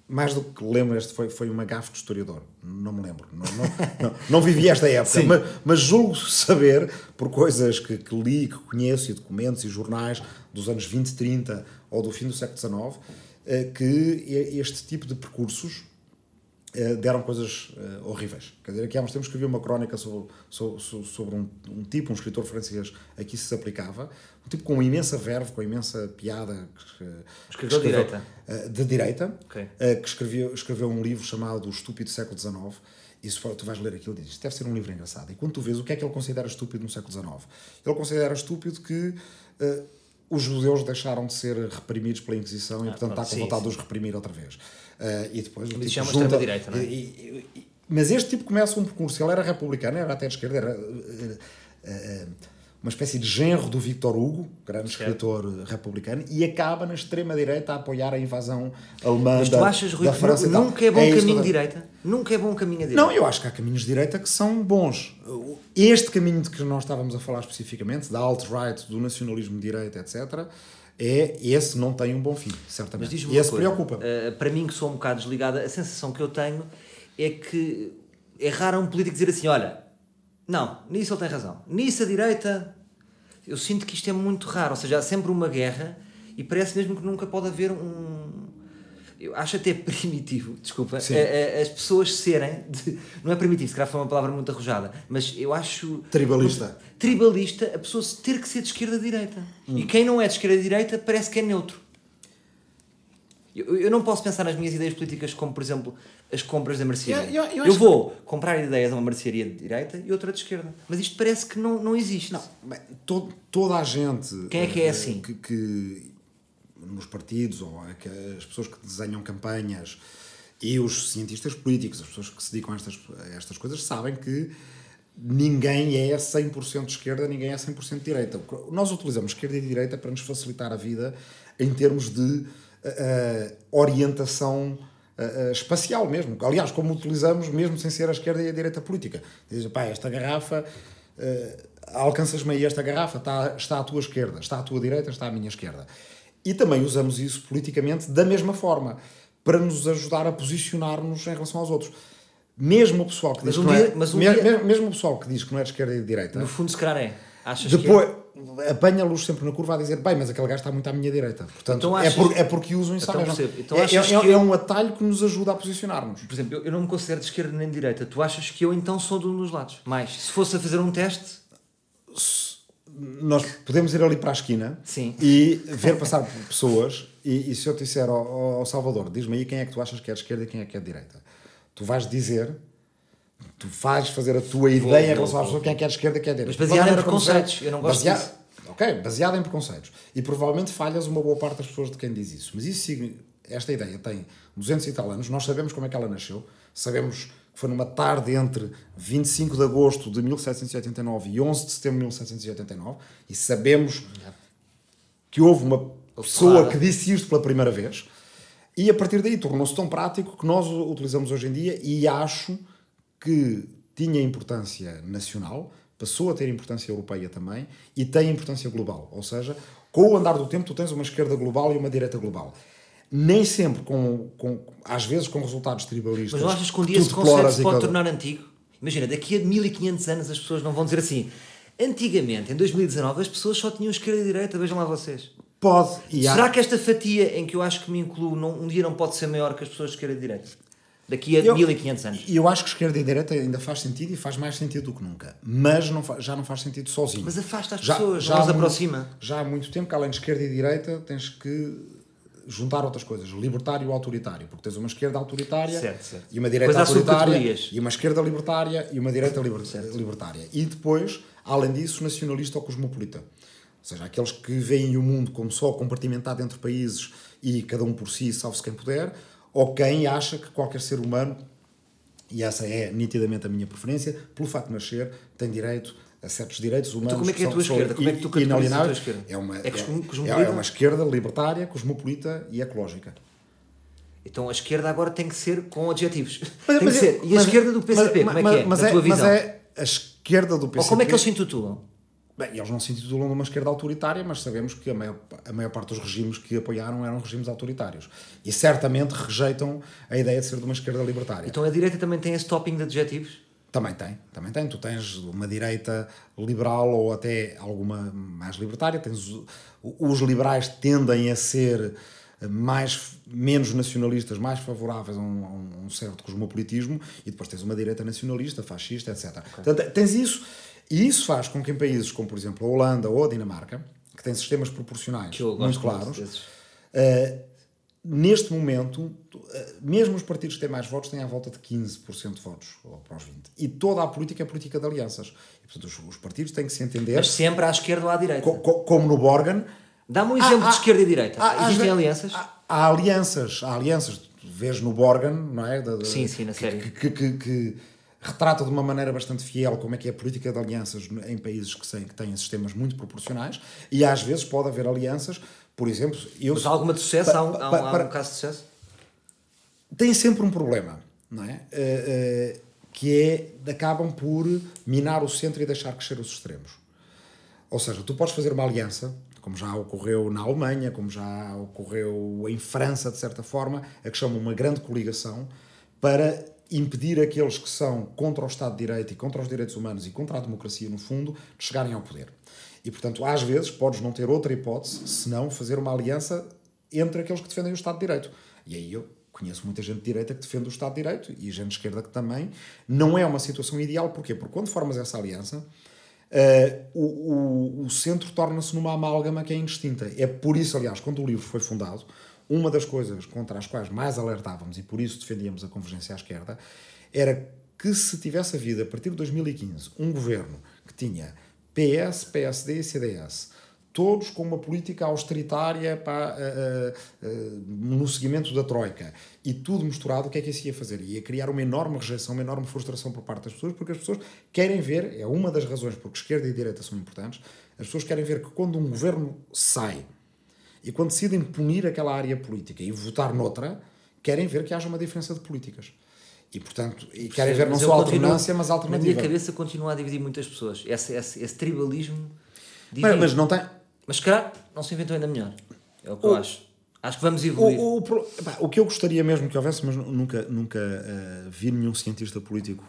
mais do que lembro, este foi, foi uma gafe de historiador. Não me lembro. Não, não, não, não vivi esta época. Mas, mas, julgo saber, por coisas que, que, li, que conheço, e documentos e jornais dos anos 20, 30 ou do fim do século XIX, eh, que este tipo de percursos deram coisas uh, horríveis. Quer dizer, aqui há uns tempos escrevi uma crónica sobre, sobre, sobre um, um, tipo, um escritor francês a que isso se aplicava, um tipo com imensa verve, com imensa piada. Que, escreveu de direita. Uh, de direita, okay. uh, que escreveu, escreveu um livro chamado O Estúpido Século XIX. E se for, tu vais ler aquilo e dizes, deve ser um livro engraçado. E quando tu vês o que é que ele considera estúpido no século XIX, ele considera estúpido que os judeus deixaram de ser reprimidos pela Inquisição ah, e, portanto, está com vontade de os reprimir outra vez. Uh, e depois o tipo chama junta, direita, não é? E, e, mas este tipo começa um percurso, ele era republicano, era até de esquerda, era uh, uma espécie de genro do Victor Hugo, grande certo. escritor republicano, e acaba na extrema-direita a apoiar a invasão alemã Mas tu da, achas, Rui, da França. Nunca é bom é caminho direita? Nunca é bom caminho direita? Não, eu acho que há caminhos de direita que são bons. Este caminho de que nós estávamos a falar especificamente, da alt-right, do nacionalismo de direita, etc., é esse não tem um bom fim, certamente. Mas e esse preocupa. Uh, para mim, que sou um bocado desligada, a sensação que eu tenho é que é raro um político dizer assim: olha, não, nisso ele tem razão. Nisso a direita. Eu sinto que isto é muito raro, ou seja, há sempre uma guerra e parece mesmo que nunca pode haver um. Eu acho até primitivo, desculpa, a, a, as pessoas serem. De, não é primitivo, se calhar foi uma palavra muito arrojada, mas eu acho. Tribalista. Tribalista, a pessoa ter que ser de esquerda-direita. Hum. E quem não é de esquerda-direita parece que é neutro. Eu, eu não posso pensar nas minhas ideias políticas como, por exemplo, as compras da mercearia. Eu, eu, eu, eu vou que... comprar ideias a uma mercearia de direita e outra de esquerda. Mas isto parece que não, não existe. Não, bem, todo, toda a gente. Quem é que é assim? Que, que nos partidos, ou é as pessoas que desenham campanhas e os cientistas políticos, as pessoas que se dedicam a estas, a estas coisas, sabem que ninguém é 100% de esquerda, ninguém é 100% de direita. Nós utilizamos esquerda e direita para nos facilitar a vida em termos de uh, orientação uh, espacial mesmo. Aliás, como utilizamos mesmo sem ser a esquerda e a direita política. Diz, pá, esta garrafa, uh, alcanças-me aí esta garrafa, está, está à tua esquerda, está à tua direita, está à minha esquerda. E também usamos isso politicamente da mesma forma, para nos ajudar a posicionar-nos em relação aos outros. Mesmo o pessoal que diz um que dia, é, um me, dia... mesmo o pessoal que diz que não é de esquerda e de direita. No fundo, se calhar é. Achas depois, que é? apanha-los sempre na curva a dizer, bem, mas aquele gajo está muito à minha direita. Portanto, então, é, por, é porque usam isso então, então, é, é, é, é, um atalho que nos ajuda a posicionar-nos. Por exemplo, eu, eu, não me considero de esquerda nem de direita. Tu achas que eu então sou de um dos lados? Mais, se fosse a fazer um teste... Nós podemos ir ali para a esquina Sim. e ver passar pessoas e, e, se eu te disser ao, ao Salvador, diz-me aí quem é que tu achas que é de esquerda e quem é que é de direita. Tu vais dizer tu fazes fazer a tua ideia em relação à pessoa quem é que é de esquerda e quem é de direita. Mas baseado em preconceitos, eu não gosto baseado, disso. Ok, baseado em preconceitos. E provavelmente falhas uma boa parte das pessoas de quem diz isso. Mas isso, esta ideia tem 200 e tal anos, nós sabemos como é que ela nasceu, sabemos que foi numa tarde entre 25 de agosto de 1789 e 11 de setembro de 1789, e sabemos que houve uma pessoa que disse isto pela primeira vez, e a partir daí tornou-se tão prático que nós o utilizamos hoje em dia, e acho que tinha importância nacional, passou a ter importância europeia também e tem importância global. Ou seja, com o andar do tempo, tu tens uma esquerda global e uma direita global. Nem sempre, com, com às vezes, com resultados tribalistas. Mas não achas que um dia esse conceito se pode tornar antigo? Imagina, daqui a 1500 anos as pessoas não vão dizer assim. Antigamente, em 2019, as pessoas só tinham esquerda e direita, vejam lá vocês. Pode. Será há... que esta fatia em que eu acho que me incluo não, um dia não pode ser maior que as pessoas de esquerda e direita? daqui a eu, 1500 anos. E eu acho que esquerda e direita ainda faz sentido e faz mais sentido do que nunca. Mas não já não faz sentido sozinho. Mas afasta as já, pessoas, já não aproxima. Já há muito tempo que além de esquerda e direita tens que juntar outras coisas, libertário e autoritário, porque tens uma esquerda autoritária certo, certo. e uma direita autoritária e uma esquerda libertária e uma direita liber, libertária. E depois, além disso, nacionalista ou cosmopolita. Ou seja, aqueles que veem o mundo como só compartimentado entre países e cada um por si, salve-se quem puder, ou quem acha que qualquer ser humano, e essa é nitidamente a minha preferência, pelo facto de nascer, tem direito a certos direitos humanos. Então, como é que é a tua esquerda? Como é que tu inalienáveis? É uma, é, é, é uma esquerda libertária, cosmopolita e ecológica. Então a esquerda agora tem que ser com adjetivos. Mas, tem que ser. E a esquerda do PCP, mas, como é que é? Mas, é, mas é a esquerda do PCP. Ou como é que eles se intitulam? Bem, eles não se intitulam de uma esquerda autoritária, mas sabemos que a maior, a maior parte dos regimes que apoiaram eram regimes autoritários. E certamente rejeitam a ideia de ser de uma esquerda libertária. Então a direita também tem esse topping de adjetivos? Também tem, também tem. Tu tens uma direita liberal ou até alguma mais libertária. Tens, os liberais tendem a ser mais, menos nacionalistas, mais favoráveis a um, a um certo cosmopolitismo, e depois tens uma direita nacionalista, fascista, etc. Okay. Portanto, tens isso, e isso faz com que em países como, por exemplo, a Holanda ou a Dinamarca, que têm sistemas proporcionais muito claros, uh, neste momento, uh, mesmo os partidos que têm mais votos têm à volta de 15% de votos, ou para os 20%. E toda a política é política de alianças. E, portanto, os, os, partidos têm que se entender. Mas sempre à esquerda ou à direita. Co, co, como no Borgen Dá-me um exemplo há, de esquerda e direita. Há, Existem há, alianças? Há, alianças, há alianças. Vês no Borgen, não é? De, de, sim, sim, na série. Que, que, que, que, retrata de uma maneira bastante fiel como é que é a política de alianças em países que, sem, que têm sistemas muito proporcionais e às vezes pode haver alianças, por exemplo... Eu, Mas há alguma de sucesso? Pa, há, um, há, um, há um caso de sucesso? Tem sempre um problema, não é? Uh, uh, que é, acabam por minar o centro e deixar crescer os extremos. Ou seja, tu podes fazer uma aliança como já ocorreu na Alemanha, como já ocorreu em França, de certa forma, a que chama uma grande coligação para impedir aqueles que são contra o Estado de Direito e contra os direitos humanos e contra a democracia, no fundo, de chegarem ao poder. E, portanto, às vezes podes não ter outra hipótese senão fazer uma aliança entre aqueles que defendem o Estado de Direito. E aí eu conheço muita gente de direita que defende o Estado de Direito e gente de esquerda que também. Não é uma situação ideal, porquê? Porque quando formas essa aliança, Uh, o, o, o, centro torna-se numa amálgama que é indistinta. É por isso, aliás, quando o livro foi fundado, uma das coisas contra as quais mais alertávamos e por isso defendíamos a convergência à esquerda era que se tivesse havido, a partir de 2015, um governo que tinha PS, PSD e CDS todos com uma política austeritária uh, uh, uh, no seguimento da Troika e tudo misturado, o que é que isso ia fazer? Ia criar uma enorme rejeição, uma enorme frustração por parte das pessoas, porque as pessoas querem ver, é uma das razões porque esquerda e direita são importantes, as pessoas querem ver que quando um governo sai e quando decidem punir aquela área política e votar noutra, querem ver que haja uma diferença de políticas. E, portanto, e querem ver não só alternância, mas alternativa. Na minha cabeça continua a dividir muitas pessoas. Esse, esse, esse tribalismo... Mas, mas não tem mas calhar não se inventou ainda melhor. É o que o, eu acho. Acho que vamos evoluir. O, o, pá, o, que eu gostaria mesmo que houvesse, mas nunca, nunca uh, vi nenhum cientista político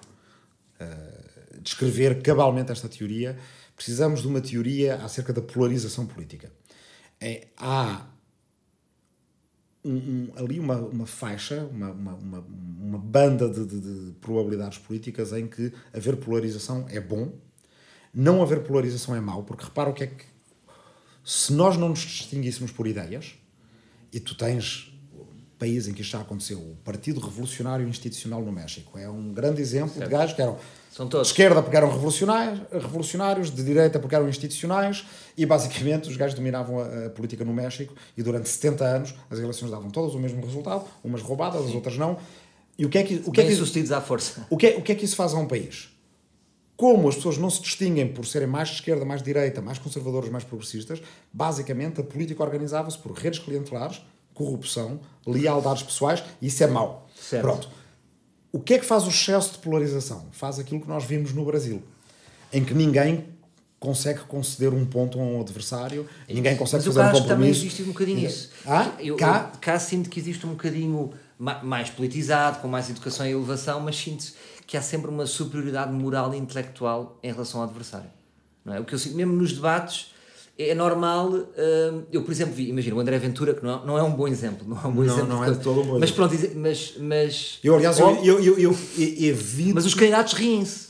uh, descrever cabalmente esta teoria, precisamos de uma teoria acerca da polarização política. É, há um, um, ali uma, uma faixa, uma, uma, uma, uma banda de, de, de probabilidades políticas em que haver polarização é bom, não haver polarização é mau, porque repara o que é que se nós não nos distinguíssemos por ideias, e tu tens país em que isto já aconteceu, o Partido Revolucionário Institucional no México, é um grande exemplo certo. de gajos que eram São todos. de esquerda porque eram revolucionários, revolucionários, de direita porque eram institucionais, e basicamente os gajos dominavam a, a, política no México, e durante 70 anos as eleições davam todas o mesmo resultado, umas roubadas, as outras não. E o que é que, o que, é que sucedidos à força. O que, é, o que é que isso faz a um país? como as pessoas não se distinguem por serem mais de esquerda, mais de direita, mais conservadoras, mais progressistas, basicamente a política organizava-se por redes clientelares, corrupção, lealdades pessoais, e isso é mau. Certo. Pronto. O que é que faz o excesso de polarização? Faz aquilo que nós vimos no Brasil, em que ninguém consegue conceder um ponto a um adversário, ninguém consegue Mas fazer um compromisso. também existe um bocadinho isso. Ah, eu, cá? Eu, cá sinto que existe um bocadinho mais politizado, com mais educação e elevação, mas sinto que há sempre uma superioridade moral e intelectual em relação ao adversário. Não é? O que eu sinto, mesmo nos debates, é normal. Uh, eu, por exemplo, vi, imagina, o André Ventura, que não é, não é um bom exemplo, não é um bom não, exemplo. Não, é todo um bom Mas pronto, mas. mas eu, aliás, eu, eu, eu, eu, evito. Mas os candidatos riem-se.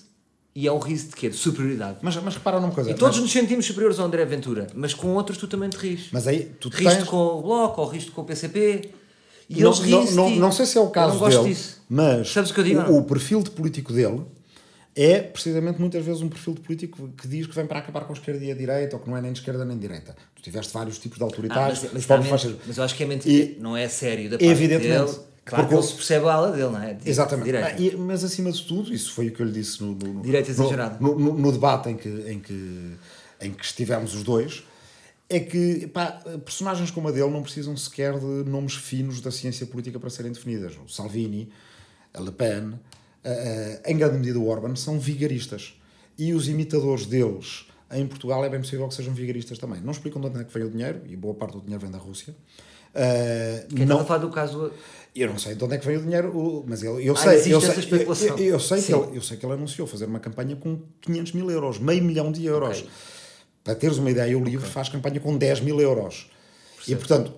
E é um riso de quê? De superioridade. Mas, mas repara numa coisa. E todos mas... nos sentimos superiores ao André Ventura, mas com outros tu também te rires. Mas aí tu riste tens... com o Bloco, ou riste com o PCP. E não, eles riem não, não, não, sei se é o caso dele, disso. mas Sabes o, que eu digo, o, o perfil de político dele é precisamente muitas vezes um perfil de político que diz que vem para acabar com a esquerda e a direita ou que não é nem de esquerda nem de direita. Tu tiveste vários tipos de autoritários, ah, mas, mas, faixas... mas eu acho que é mentira, e, não é sério da parte evidentemente, dele. Claro porque que ele se percebe a ala dele, não é? De, exatamente. Ah, e, mas acima de tudo, isso foi o que eu lhe disse no, no, exagerado. No, no, no, debate em que, em, que, em que estivemos os dois, é que pá, personagens como a dele não precisam sequer de nomes finos da ciência política para serem definidas. O Salvini, a Le Pen, em grande medida o Orban, são vigaristas. E os imitadores deles em Portugal é bem possível que sejam vigaristas também. Não explicam de onde é que vem o dinheiro, e boa parte do dinheiro vem da Rússia. Uh, Quem não... está a falar do caso... Eu não sei de onde é que vem o dinheiro, mas ele, eu, Ah, sei, eu, sei, eu, eu sei que ele, eu sei que ele anunciou fazer uma campanha com 500 mil euros, meio milhão de euros. Ok. Para teres uma ideia, o livro faz campanha com 10 mil euros. E portanto,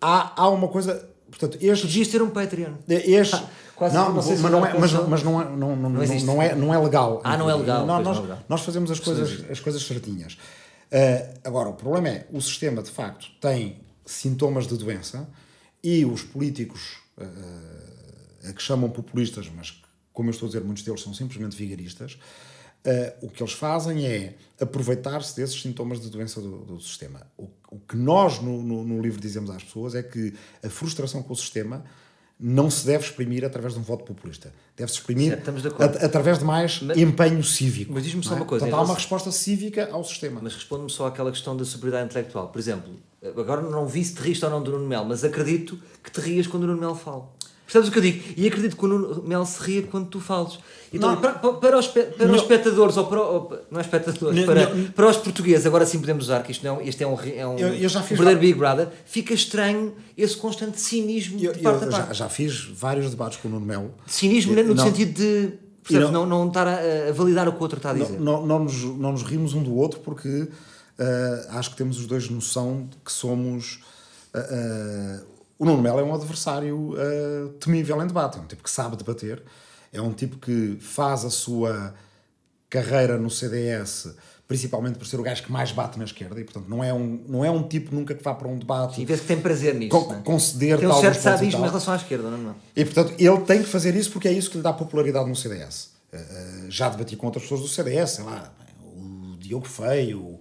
há, há uma coisa. Portanto, Tu estes, devias ter um Patreon. Este, Quase não, que não sei mas, se não é, mas, mas não, é, não, não, não, não, é, não é legal. Ah, não é legal, Não, pois nós, é legal. nós fazemos as coisas, as coisas certinhas. Uh, agora, o problema é, o sistema de facto tem sintomas de doença e os políticos uh, a que chamam populistas, mas como eu estou a dizer, muitos deles são simplesmente vigaristas, uh, o que eles fazem é aproveitar-se desses sintomas de doença do, do sistema. O, o que nós no, no, no livro dizemos às pessoas é que a frustração com o sistema não se deve exprimir através de um voto populista. Deve-se exprimir de através de mais Mas- empenho cívico. mas diz-me só é? uma coisa, Portanto, há uma resposta cívica ao sistema. Mas responde-me só àquela questão da superioridade intelectual. Por exemplo, agora não vi se te riste ou não do Nuno Melo, mas acredito que te rias quando o Nuno Melo fala. Percebes o que eu digo? E acredito que o Nuno Melo se ria quando tu falas. Então, para, para, os, para os espectadores, ou para, ou não é espectadores, Não, para, não. para os portugueses, agora sim podemos usar, que isto não, este é um, é um Eu- eu já fiz verdadeiro Big Brother, fica estranho esse constante cinismo Eu, de parte eu a já, parte. já fiz vários debates com o Nuno Melo. Cinismo no Não. sentido de percebes, não- não, estar a, a validar o que o outro está a dizer. não, não nos, não nos rimos um do outro porque ah, acho que temos os dois noção de que somos. ah, ah, o Nuno Melo é um adversário ah, temível em debate. É um tipo que sabe debater. É um tipo que faz a sua carreira no CDS principalmente por ser o gajo que mais bate na esquerda e portanto não é um, não é um tipo nunca que vá para um debate E vês que tem prazer nisso. con- não é? conceder Tem um certo sadismo em relação à esquerda, não é? E portanto ele tem que fazer isso porque é isso que lhe dá popularidade no CDS. Uh, uh, já debati com outras pessoas do CDS, sei lá, Diogo Feio, uh,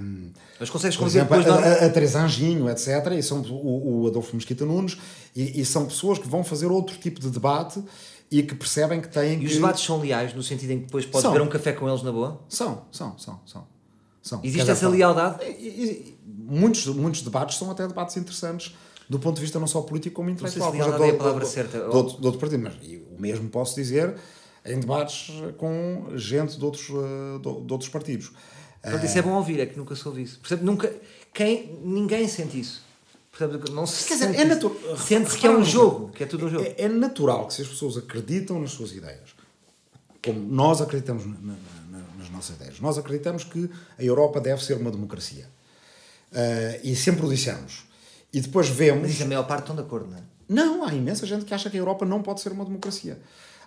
um, Mas consegues por exemplo, depois a, a, a Teresa Anjinho, etc. E são o, o Adolfo Mesquita Nunes, e, e são pessoas que vão fazer outro tipo de debate e que percebem que têm E que. os debates são leais, no sentido em que depois podes São. beber um café com eles na boa? São, são, são, são. são. Existe essa lealdade? e- muitos, muitos debates são até debates interessantes do ponto de vista não só político como sei se intelectual. lealdade Por é a palavra certa. do- do outro- do outro partido, mas o mesmo posso dizer em debates com gente de outros, eh, de outros partidos. Portanto, isso é bom ouvir, é que nunca soube isso. Portanto, nunca, quem, ninguém sente isso. Portanto, não se Quer dizer, sente é natural. Sente-se que é um jogo, que é tudo um jogo. É, é natural que se as pessoas acreditam nas suas ideias, como nós acreditamos na- na- na- nas nossas ideias, nós acreditamos que a Europa deve ser uma democracia. Eh, e sempre o dissemos. E depois vemos. Mas a maior parte estão de acordo, não é? Não, há imensa gente que acha que a Europa não pode ser uma democracia.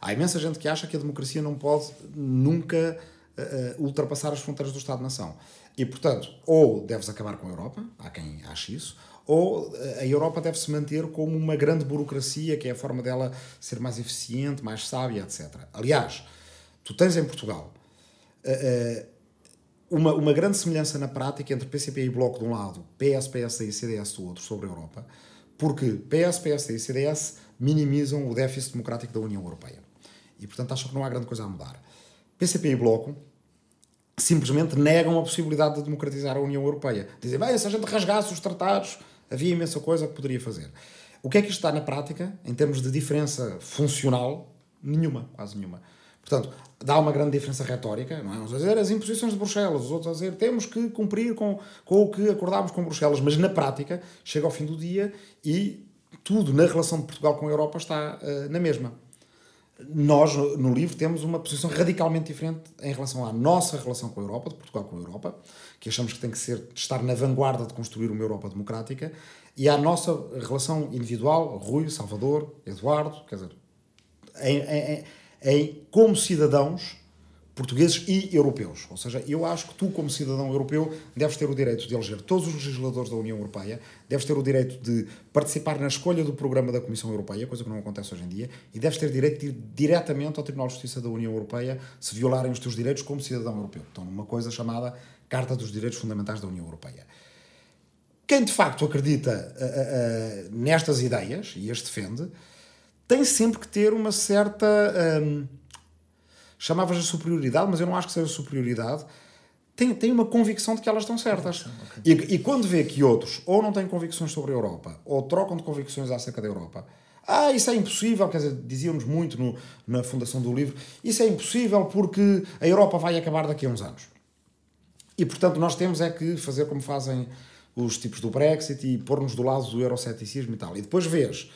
Há imensa gente que acha que a democracia não pode nunca eh, ultrapassar as fronteiras do Estado-nação. E, portanto, ou deves acabar com a Europa, há quem ache isso, ou eh, a Europa deve se manter como uma grande burocracia, que é a forma dela ser mais eficiente, mais sábia, etc. Aliás, tu tens em Portugal eh, uma, uma grande semelhança na prática entre PCP e Bloco de um lado, PS, PSD e CDS do outro sobre a Europa, porque PS, PSD e CDS minimizam o déficit democrático da União Europeia. E, portanto, acham que não há grande coisa a mudar. PCP e Bloco simplesmente negam a possibilidade de democratizar a União Europeia. Dizem, bem, se a gente rasgasse os tratados, havia imensa coisa que poderia fazer. O que é que isto está na prática, em termos de diferença funcional? Nenhuma, quase nenhuma. Portanto, dá uma grande diferença retórica, não é? Uns a dizer as imposições de Bruxelas, os outros a dizer temos que cumprir com, com o que acordámos com Bruxelas, mas na prática chega ao fim do dia e tudo na relação de Portugal com a Europa está eh, na mesma. Nós, no- livro, temos uma posição radicalmente diferente em relação à nossa relação com a Europa, de Portugal com a Europa, que achamos que tem que ser, estar na vanguarda de construir uma Europa democrática, e à nossa relação individual, Rui, Salvador, Eduardo, quer dizer, em, em- em- como cidadãos portugueses e europeus. Ou seja, eu acho que tu, como cidadão europeu, deves ter o direito de eleger todos os legisladores da União Europeia, deves ter o direito de participar na escolha do programa da Comissão Europeia, coisa que não acontece hoje em dia, e deves ter direito de ir diretamente ao Tribunal de Justiça da União Europeia se violarem os teus direitos como cidadão europeu. Então, numa coisa chamada Carta dos Direitos Fundamentais da União Europeia. Quem de facto acredita ah, ah, nestas ideias e as defende, tem sempre que ter uma certa. hum, chamavas de superioridade, mas eu não acho que seja superioridade. Tem, tem uma convicção de que elas estão certas. E, e quando vê que outros ou não têm convicções sobre a Europa, ou trocam de convicções acerca da Europa, ah, isso é impossível, quer dizer, diziam-nos muito no- na fundação do livro, isso é impossível porque a Europa vai acabar daqui a uns anos. E portanto nós temos é que fazer como fazem os tipos do Brexit e pôr-nos do lado do euroceticismo e tal. E depois vês,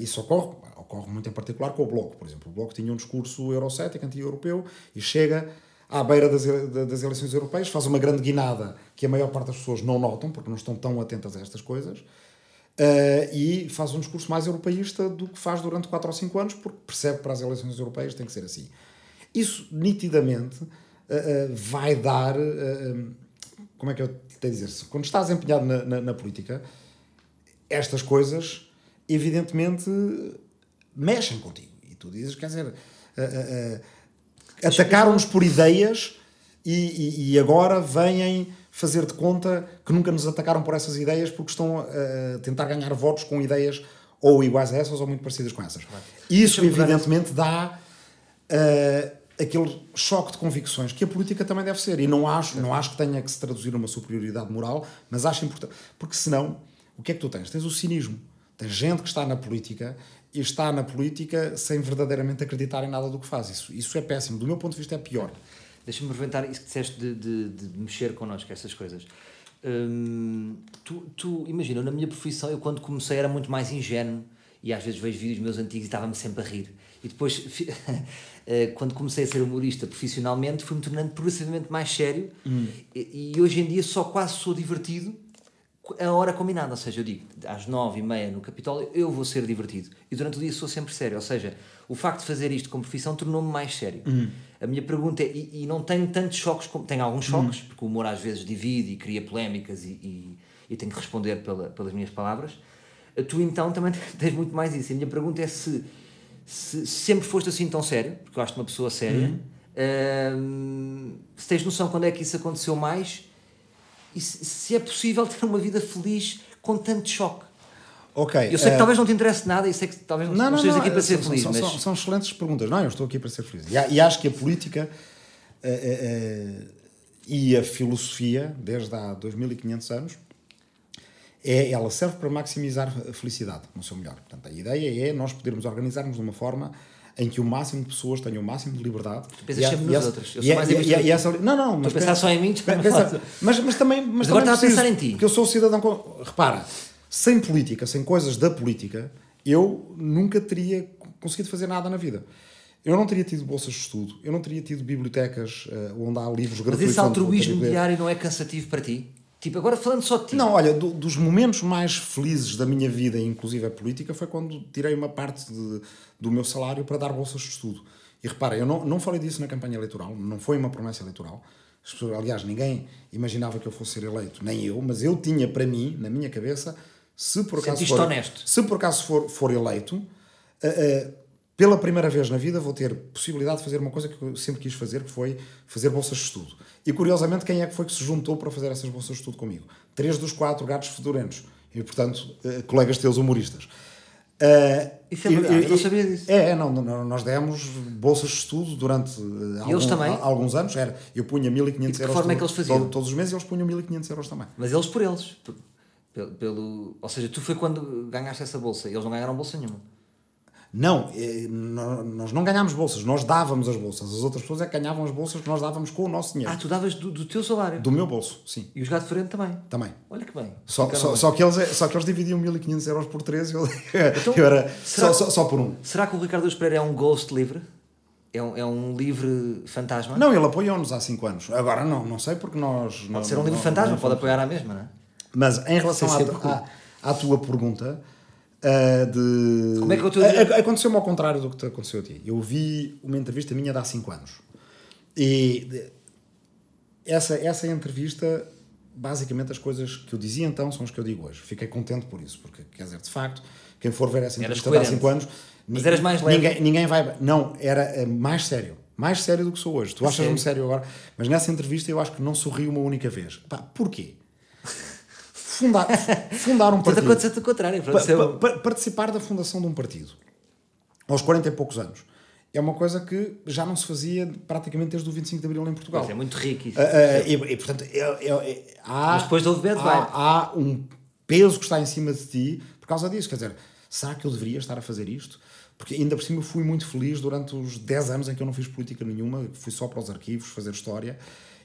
isso ocorre, ocorre muito em particular com o Bloco, por exemplo. O Bloco tinha um discurso eurocético, anti-europeu, e chega à beira das, das eleições europeias, faz uma grande guinada que a maior parte das pessoas não notam, porque não estão tão atentas a estas coisas, uh, e faz um discurso mais europeísta do que faz durante 4 ou 5 anos, porque percebe que para as eleições europeias tem que ser assim. Isso, nitidamente, uh, vai dar. como é que eu tenho a dizer? Quando estás empenhado na, na, na política, estas coisas, evidentemente, mexem contigo. E tu dizes, quer dizer atacaram-nos por ideias e, e, e, agora vêm fazer de conta que nunca nos atacaram por essas ideias porque estão a tentar ganhar votos com ideias ou iguais a essas ou muito parecidas com essas. Isso, evidentemente, dá uh, aquele choque de convicções que a política também deve ser. E não acho, não acho que tenha que se traduzir numa superioridade moral, mas acho importante. Porque senão, o que é que tu tens? Tens o cinismo. Tens gente que está na política e está na política sem verdadeiramente acreditar em nada do que faz. Isso, isso é péssimo. Do meu ponto de vista, é pior. Deixa-me aproveitar isso que disseste de, de, de mexer connosco, essas coisas. Hum, tu, tu, imagina, na minha profissão, eu quando comecei era muito mais ingênuo e às vezes vejo vídeos meus antigos e estava-me sempre a rir. E depois, eh, quando comecei a ser humorista profissionalmente, fui-me tornando progressivamente mais sério hum. e, e hoje em dia só quase sou divertido a hora combinada, ou seja, eu digo às nove e meia no Capitólio eu vou ser divertido e durante o dia sou sempre sério, ou seja, o facto de fazer isto como profissão tornou-me mais sério. Uhum. A minha pergunta é, e, e, não tenho tantos choques, como, tenho alguns choques, uhum. porque o humor às vezes divide e cria polémicas e, e, e tenho que responder pela, pelas minhas palavras. Tu então também tens muito mais isso. A minha pergunta é se, se, se sempre foste assim tão sério, porque eu acho-te uma pessoa séria, uhum. se tens noção quando é que isso aconteceu mais e se, se, é possível ter uma vida feliz com tanto choque. Ok. Eu sei que uh, talvez não te interesse nada e sei que talvez não, não, não estejas aqui para ser são, feliz. São, mas... são, são, excelentes perguntas. Não, eu estou aqui para ser feliz. E, e acho que a política uh, uh, e a filosofia, desde há 2500 anos, é, ela serve para maximizar a felicidade, no seu melhor. Portanto, a ideia é nós podermos organizar-nos de uma forma em que o máximo de pessoas tenham o máximo de liberdade. Tu pensas sempre nos outros. Eu sou mais e, essa, Não, não. Mas pensar só em mim, pensa, mas, mas também. Mas, agora está a pensar em ti. Porque eu sou cidadão. Repara, sem política, sem coisas da política, eu nunca teria conseguido fazer nada na vida. Eu não teria tido bolsas de estudo, eu não teria tido bibliotecas uh, onde há livros gratuitos. Mas esse altruísmo diário não é cansativo para ti? Tipo, agora falando só de ti. Não, olha, do, dos momentos mais felizes da minha vida, inclusive a política, foi quando tirei uma parte de, do meu salário para dar bolsas de estudo. E repara, eu não, não falei disso na campanha eleitoral, não foi uma promessa eleitoral. Pessoas, aliás, ninguém imaginava que eu fosse ser eleito, nem eu, mas eu tinha para mim, na minha cabeça, se por acaso, for, honesto. Se por acaso for, for eleito, uh, uh, pela primeira vez na vida vou ter possibilidade de fazer uma coisa que eu sempre quis fazer, que foi fazer bolsas de estudo. E curiosamente, quem é que foi que se juntou para fazer essas bolsas de estudo comigo? Três dos quatro gatos fedorentos. E, portanto, uh, colegas teus humoristas. Uh, Isso é verdade, eu, não sabia disso. É, é, não, nós demos bolsas de estudo durante algum, alguns anos. Era, eu punha 1500 euros forma é que eles faziam? todos os meses e eles punham 1500 euros também. Mas eles por eles. Pelo, pelo, ou seja, tu foi quando ganhaste essa bolsa e eles não ganharam bolsa nenhuma. Não, eh, nós não ganhámos bolsas, nós dávamos as bolsas. As outras pessoas é que ganhavam as bolsas que nós dávamos com o nosso dinheiro. Ah, tu davas do, do teu salário? Do meu bolso, sim. E os gatos frente também? Também. Olha que bem. Só, só, só, que eles, é, só que eles dividiam 1500 euros por 13 e eu, então, eu era só, só, só, por um. Será que o Ricardo Pereira é um ghost livre? É um, é um livre fantasma? Não, ele apoiou-nos há 5 anos. Agora não, não sei porque nós. Pode não, ser um livre não, fantasma, pode apoiar à mesma, não é? Mas em relação à, à, à tua pergunta Uh, de... Como é que eu te... Aconteceu-me ao contrário do que te aconteceu a ti. Eu vi uma entrevista minha de há 5 anos. E essa, essa entrevista, basicamente, as coisas que eu dizia então são as que eu digo hoje. Fiquei contente por isso, porque, quer dizer, de facto, quem for ver essa entrevista de há 5 anos. Mas eras mais leve. Ninguém, ninguém vai. Não, era eh, mais sério. Mais sério do que sou hoje. Tu achas-me sério? sério agora, mas nessa entrevista eu acho que não sorri uma única vez. Pá, porquê? Fundar, fundar um partido. Tudo aconteceu contrário. Pa, pa, participar da fundação de um partido aos 40 e poucos anos é uma coisa que já não se fazia praticamente desde o 25 de Abril em Portugal. Mas é muito rico isso. Uh, uh, e, e, portanto, é, é, é, há, Mas depois houve bad há, há um peso que está em cima de ti por causa disso. Quer dizer, será que eu deveria estar a fazer isto? Porque ainda por cima fui muito feliz durante os 10 anos em que eu não fiz política nenhuma, fui só para os arquivos fazer história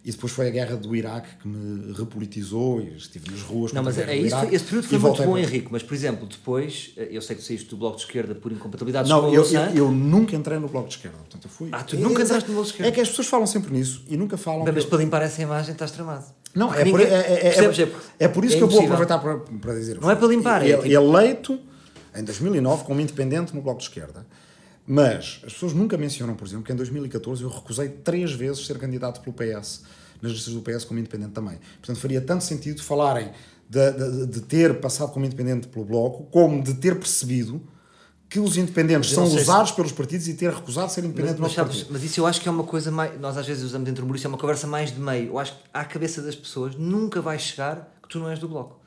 E depois foi a guerra do Iraque que me repolitizou e estive nas ruas. Não, contra mas é isso, esse período foi muito bom, para- Henrique, mas por exemplo, depois, eh, eu sei que saíste do Bloco de Esquerda por incompatibilidades Não, com eu, eu, eu nunca entrei no Bloco de Esquerda. Portanto, eu fui... Ah, tu nunca é, entraste no Bloco de Esquerda? É que as pessoas falam sempre nisso e nunca falam... Bem, mas eu- para limpar essa imagem estás tramado. Não, é por, ninguém- é, é, percebes? é, é por isso é que eu vou aproveitar para, para dizer. Não é para limpar, é Ele- tipo- Eleito em 2009 como independente no Bloco de Esquerda. Mas as pessoas nunca mencionam, por exemplo, que em 2014 eu recusei três vezes ser candidato pelo PS, nas listas do PS como independente também. Portanto, faria tanto sentido falarem de, de- de ter passado como independente pelo Bloco, como de ter percebido que os independentes Mas são sei se- usados pelos partidos e ter recusado ser Mas, independente mas, no sabes, mas isso eu acho que é uma coisa mais. Nós às vezes usamos dentro do humorista, é uma conversa mais de meio. Eu acho que à cabeça das pessoas nunca vai chegar que tu não és do bloco.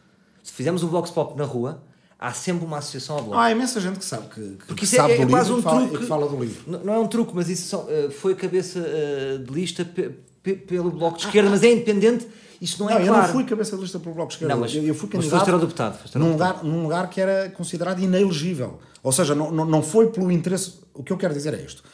Se fizermos um Vox Pop na rua, há sempre uma associação ao bloco. Há imensa gente que sabe que, que Porque isso sabe é, do é livro quase um e, fala, truque. que fala do livro. Não, não é um truque, mas isso são, eh, foi cabeça eh, de lista pe- pe- pelo bloco de esquerda, mas é independente. Isso não é Não, eu claro. não fui cabeça de lista pelo Bloco de Esquerda. Não, mas- eu, eu fui mas candidato eurodeputado, foste num, lugar, num lugar que era considerado inelegível. Ou seja, não, não, não foi pelo interesse. O que eu quero dizer é isto.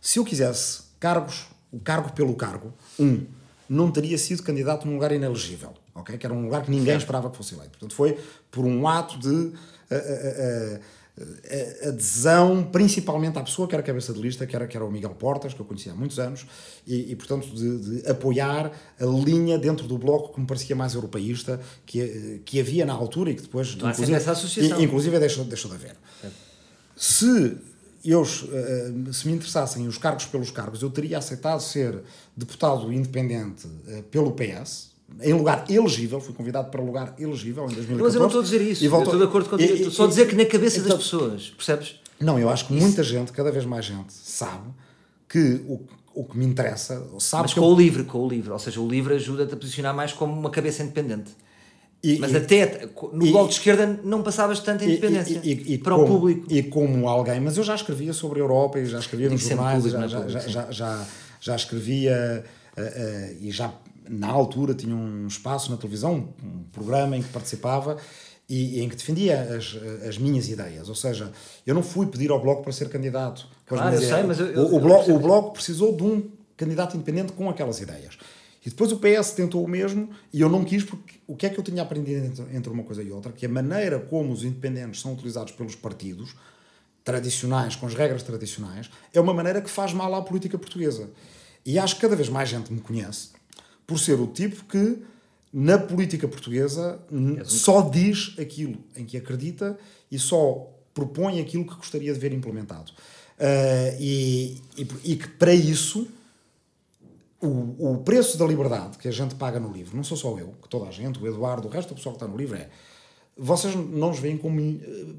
Se eu quisesse cargos, o cargo pelo cargo, um, não teria sido candidato num lugar inelegível. Ok? Que era um lugar que ninguém esperava que fosse eleito. Portanto, foi por um ato de eh, eh, eh, adesão principalmente à pessoa que era cabeça de lista, que era, que era o Miguel Portas, que eu conhecia há muitos anos, e, e, portanto de, de apoiar a linha dentro do bloco que me parecia mais europeísta que, que havia na altura e que depois há sempre essa associação. inclusive deixou, deixou de haver. Se eu, se me interessassem os cargos pelos cargos, eu teria aceitado ser deputado independente pelo PS, em lugar elegível, fui convidado para lugar elegível em 2014. Mas eu não estou a dizer isso. e estou de acordo contigo. e- Estou só a dizer que na cabeça então- das pessoas, percebes? Não, eu acho que muita gente, cada vez mais gente, sabe que o, o que me interessa, sabe Mas com eu- o livre, com o livre. Ou seja, o livre ajuda-te a posicionar mais como uma cabeça independente. e- Mas e- até no e- bloco de esquerda não passavas tanta independência E- para como, o público. E como alguém, mas eu já escrevia sobre a Europa e já escrevia nos jornais, público, já, é já, público, já, já, já, já escrevia eh, eh, e já na altura tinha um espaço na televisão, um programa em que participava e, e em que defendia as, as minhas ideias. Ou seja, eu não fui pedir ao Bloco para ser candidato. Claro, eu sei, ideias. mas eu- eu- o, o bloco, o Bloco precisou de um candidato independente com aquelas ideias. E depois o PS tentou o mesmo e eu não quis porque o que é que eu tinha aprendido entre uma coisa e outra? Que a maneira como os independentes são utilizados pelos partidos tradicionais, com as regras tradicionais, é uma maneira que faz mal à política portuguesa. E acho que cada vez mais gente me conhece por ser o tipo que na política portuguesa n- só diz aquilo em que acredita e só propõe aquilo que gostaria de ver implementado. Ah, e, e, e que para isso o, o preço da liberdade que a gente paga no livro, não sou só eu, que toda a gente, o Eduardo, o resto do pessoal que está no livro é. Vocês não nos veem como eh,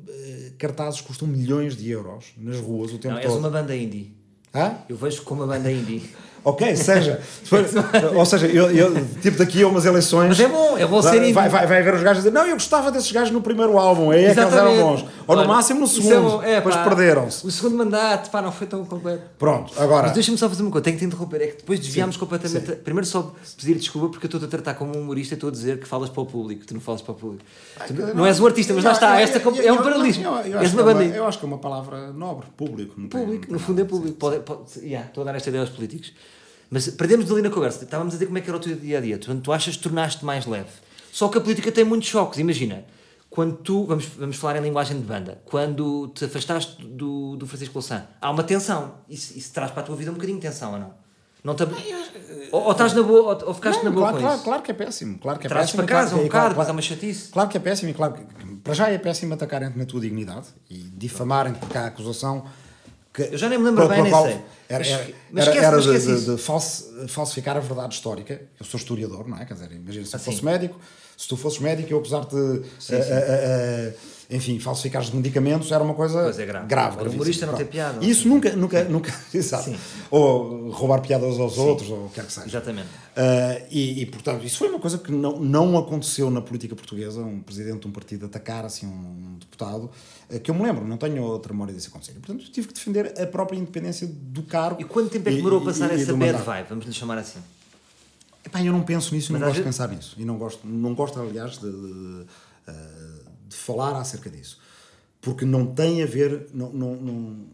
eh, cartazes que custam milhões de euros nas ruas o tempo Não, és todo. uma banda indie. Hã? Eu vejo como uma banda indie. Ok, seja. ou seja, eu, eu, tipo daqui a umas eleições. Mas é bom, bom vai, ser vai, vai, vai haver os gajos a dizer: Não, eu gostava desses gajos no primeiro álbum, aí é que eles eram bons. Ou no Olha, máximo no é segundo. É, depois perderam-se. O segundo mandato, pá, não foi tão completo. Pronto, agora. Mas deixa-me só fazer uma coisa, tenho que te interromper. É que depois desviámos completamente. Primeiro, só pedir desculpa porque eu estou a tratar como um humorista e estou a dizer que falas para o público. Tu não falas para o público. Tu não és um artista, mas lá está. Esta é um paralelismo. Eu, eu, eu, És uma é uma, eu acho que é uma palavra nobre, público. não Público, não no fundo é público. Estou a dar esta ideia aos políticos. Mas perdemos ali na conversa. Estávamos a dizer como é que era o teu dia a dia. Tu, tu achas que tornaste mais leve. Só que a política tem muitos choques. Imagina, quando tu, vamos, vamos falar em linguagem de banda, quando te afastaste do, do Francisco Louçã, há uma tensão. Isso, isso traz para a tua vida um bocadinho de tensão ou não? não te... ou, ou estás na boa, ou, ou ficaste Não, na boa claro, com claro, isso. claro que é péssimo. Claro que é Trazes péssimo. para casa claro um bocado, claro, é uma chatice. Claro que é péssimo e claro que, para já é péssimo atacarem-te na tua dignidade e difamarem porque há a acusação que, Eu já nem me lembro pela- bem, pela nem sei. Era, era, mas esquece- era mas de, de- falsificar a verdade histórica. Eu sou historiador, não é? Quer dizer, imagina se eu Ah, fosse médico, se tu fosses médico, eu apesar de, Sim, eh, sim. eh, eh, enfim, falsificares de medicamentos era uma coisa é, grave. grave. O humorista não tem piada, isso não nunca, nunca, nunca, exato. Sim. Ou roubar piadas aos outros, ou o que quer que seja. Exatamente. Uh, e, e, portanto, isso foi uma coisa que não, não aconteceu na política portuguesa, um presidente de um partido atacar assim um, deputado, uh, que eu me lembro, não tenho outra memória disso acontecer. Portanto, tive que defender a própria independência do cargo. E quanto tempo é que demorou a passar e- essa bad vibe? Vamos lhe chamar assim. Epá, eu não penso nisso não Mas às gosto de pensar nisso. E não gosto, não gosto aliás, de, de, uh, de falar acerca disso. Porque não tem a ver, não, não, não-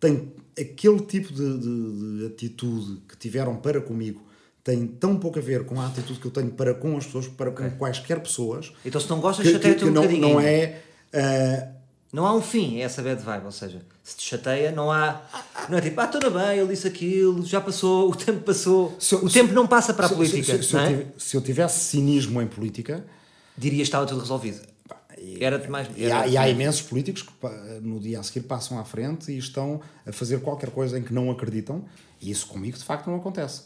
tem aquele tipo de, de- de atitude que tiveram para comigo tem tão pouco a ver com a atitude que eu tenho para com as pessoas, para com quaisquer pessoas. Então se não gostas, chateia-te um não, bocadinho. não é. ah, Não há um fim a essa bad vibe, ou seja, se te chateia, não há. Não é tipo, ah, tudo bem, ele disse aquilo, já passou, o tempo passou. Se o se- tempo não passa para a se- política. Se, é? eu tivesse cinismo em política, Dirias que estava tudo resolvido. Era mais. E há, era- e há imensos políticos que no dia a seguir passam à frente e estão a fazer qualquer coisa em que não acreditam, e isso comigo de facto não acontece.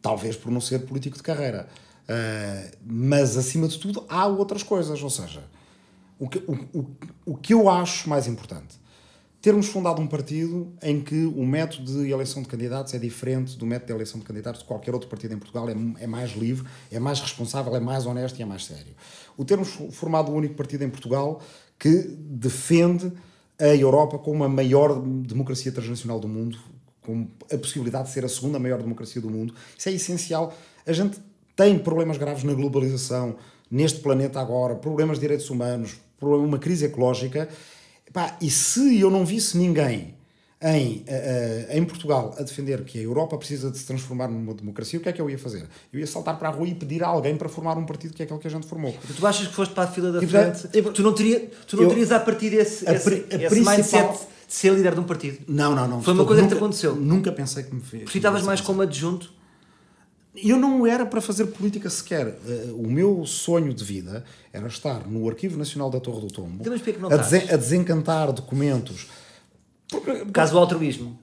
Talvez por não ser político de carreira. Ah, mas acima de tudo há outras coisas, ou seja, o que, o, o, o que eu acho mais importante, termos fundado um partido em que o método de eleição de candidatos é diferente do método de eleição de candidatos de qualquer outro partido em Portugal, é, é mais livre, é mais responsável, é mais honesto e é mais sério. O termos formado o único partido em Portugal que defende a Europa como a maior democracia transnacional do mundo, com a possibilidade de ser a segunda maior democracia do mundo, isso é essencial. A gente tem problemas graves na globalização, neste planeta agora, problemas de direitos humanos, uma crise ecológica. Epá, e se eu não visse ninguém em, eh, em Portugal a defender que a Europa precisa de se transformar numa democracia, o que é que eu ia fazer? Eu ia saltar para a rua e pedir a alguém para formar um partido que é aquele que a gente formou. Tu achas que foste para a fila da E, frente? eu- tu não, teria, tu não eu- terias a partir desse, a esse, a esse principal- mindset de ser líder de um partido? Não, não, não. Foi uma Estou- coisa que te nunca- aconteceu? Nunca pensei que me fez. Porque estavas mais como adjunto. Eu não era para fazer política sequer. Eh, O meu sonho de vida era estar no Arquivo Nacional da Torre do Tombo Então, não a, desen- a desencantar documentos. Porque, Caso do altruísmo.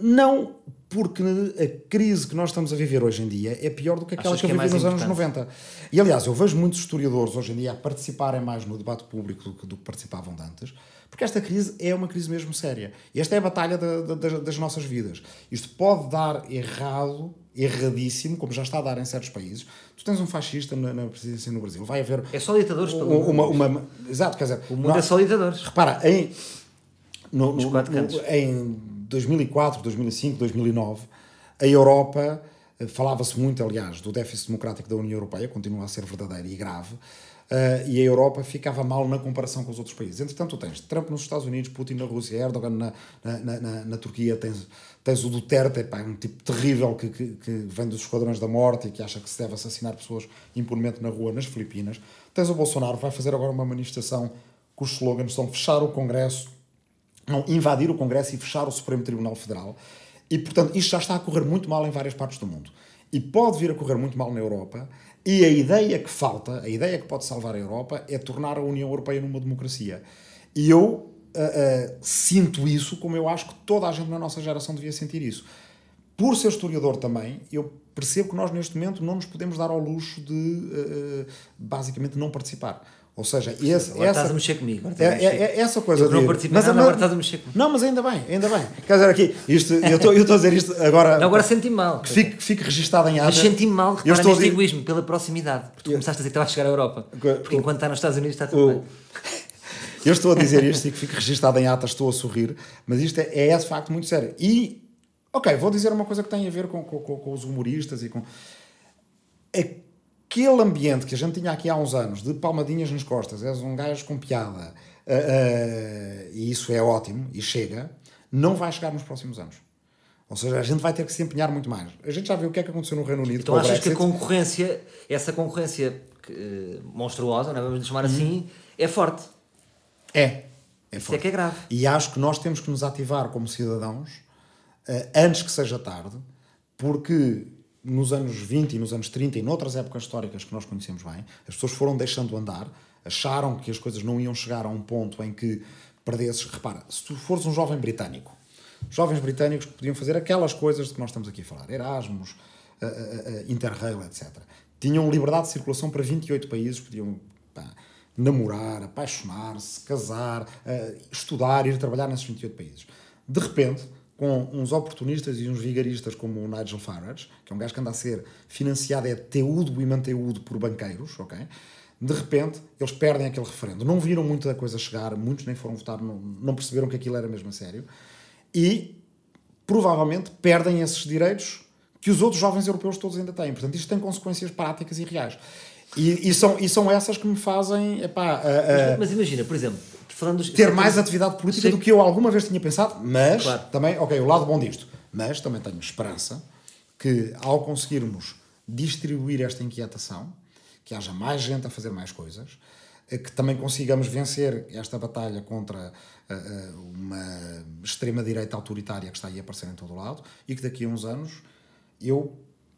não porque a crise que nós estamos a viver hoje em dia é pior do que aquela Achas que eu é vivi nos anos importante? 90. E aliás, eu vejo muitos historiadores hoje em dia a participarem mais no debate público do que, do que participavam de antes, porque esta crise é uma crise mesmo séria. E esta é a batalha da- da- das, das nossas vidas. Isto pode dar errado, erradíssimo, como já está a dar em certos países. Tu tens um fascista na, na presidência no Brasil, vai haver É só ditadores pelo um- uma, mundo. uma- Exato, quer dizer, O mundo é só ditadores. Repara, em, no- no- no- em 2004, 2005, 2009, a Europa, eh, falava-se muito, aliás, do déficit democrático da União Europeia, continua a ser verdadeiro e grave, eh, e a Europa ficava mal na comparação com os outros países. Entretanto, tens Trump nos Estados Unidos, Putin na Rússia, Erdogan na, na, na, na- Turquia, tens, tens o Duterte, pá, um tipo terrível que, que, que vem dos esquadrões da morte e que acha que se deve assassinar pessoas impunemente na rua nas Filipinas. Tens o Bolsonaro, vai fazer agora uma manifestação cujos slogans são fechar o Congresso não, invadir o Congresso e fechar o Supremo Tribunal Federal. E, portanto, isto já está a correr muito mal em várias partes do mundo. E pode vir a correr muito mal na Europa. E a ideia que falta, a ideia que pode salvar a Europa, é tornar a União Europeia numa democracia. E eu ah, ah, sinto isso como eu acho que toda a gente na nossa geração devia sentir isso. Por ser historiador também, eu percebo que nós neste momento não nos podemos dar ao luxo de, ah, basicamente, não participar. Ou seja, esse, Agora estás a mexer comigo. agora é, estás a mexer. é- é essa coisa Eu não participo mas- nada, agora estás a mexer comigo. Não, mas ainda bem, ainda bem. Quer dizer, aqui, isto, eu estou eu estou a dizer isto agora. Não, agora senti-me mal. que fique, que fique registado em ata. Mas senti-me mal, Eu estou a neste egoísmo, pela proximidade. Porque tu começaste a dizer que estava a chegar à Europa. Porque o- enquanto está nos Estados Unidos está tudo o- bem. Eu estou a dizer isto e que fique registado em ata, estou a sorrir, mas isto é, é de facto muito sério. E, ok, vou dizer uma coisa que tem a ver com, com, com- com os humoristas e com. Aquele ambiente que a gente tinha aqui há uns anos, de palmadinhas nas costas, és um gajo com piada, ah, ah, e isso é ótimo, e chega, não vai chegar nos próximos anos. Ou seja, a gente vai ter que se empenhar muito mais. A gente já viu o que é que aconteceu no Reino Unido Então achas que a Brexit. concorrência, essa concorrência que, eh, monstruosa, não é? vamos chamar assim, é forte. É. É Isso é forte. que é grave. E acho que nós temos que nos ativar como cidadãos eh, antes que seja tarde, porque nos anos 20 e nos anos 30 e noutras épocas históricas que nós conhecemos bem, as pessoas foram deixando andar, acharam que as coisas não iam chegar a um ponto em que perdesses. Repara, se tu fores um jovem britânico, jovens britânicos que podiam fazer aquelas coisas de que nós estamos aqui a falar, Erasmus, eh, eh, eh, Interrail, etc. Tinham liberdade de circulação para 28 países, podiam pá, namorar, apaixonar-se, casar, estudar, ir trabalhar nesses 28 países. De repente, com uns oportunistas e uns vigaristas como o Nigel Farage, que é um gajo que anda a ser financiado é teudo e manteudo por banqueiros, ok? De repente, eles perdem aquele referendo. Não viram muito coisa chegar, muitos nem foram votar, não, não perceberam que aquilo era mesmo a sério. E provavelmente perdem esses direitos que os outros jovens europeus todos ainda têm. Portanto, isto tem consequências práticas e reais. E, e são, e são essas que me fazem epá, a- Mas imagina, por exemplo, falando ter mais atividade política do que- eu alguma vez tinha pensado, mas Claro. também, ok, o lado bom disto, mas também tenho esperança que ao conseguirmos distribuir esta inquietação, que haja mais gente a fazer mais coisas, eh, que também consigamos vencer esta batalha contra uh, uh, uma extrema-direita autoritária que está aí a aparecer em todo o lado e que daqui a uns anos eu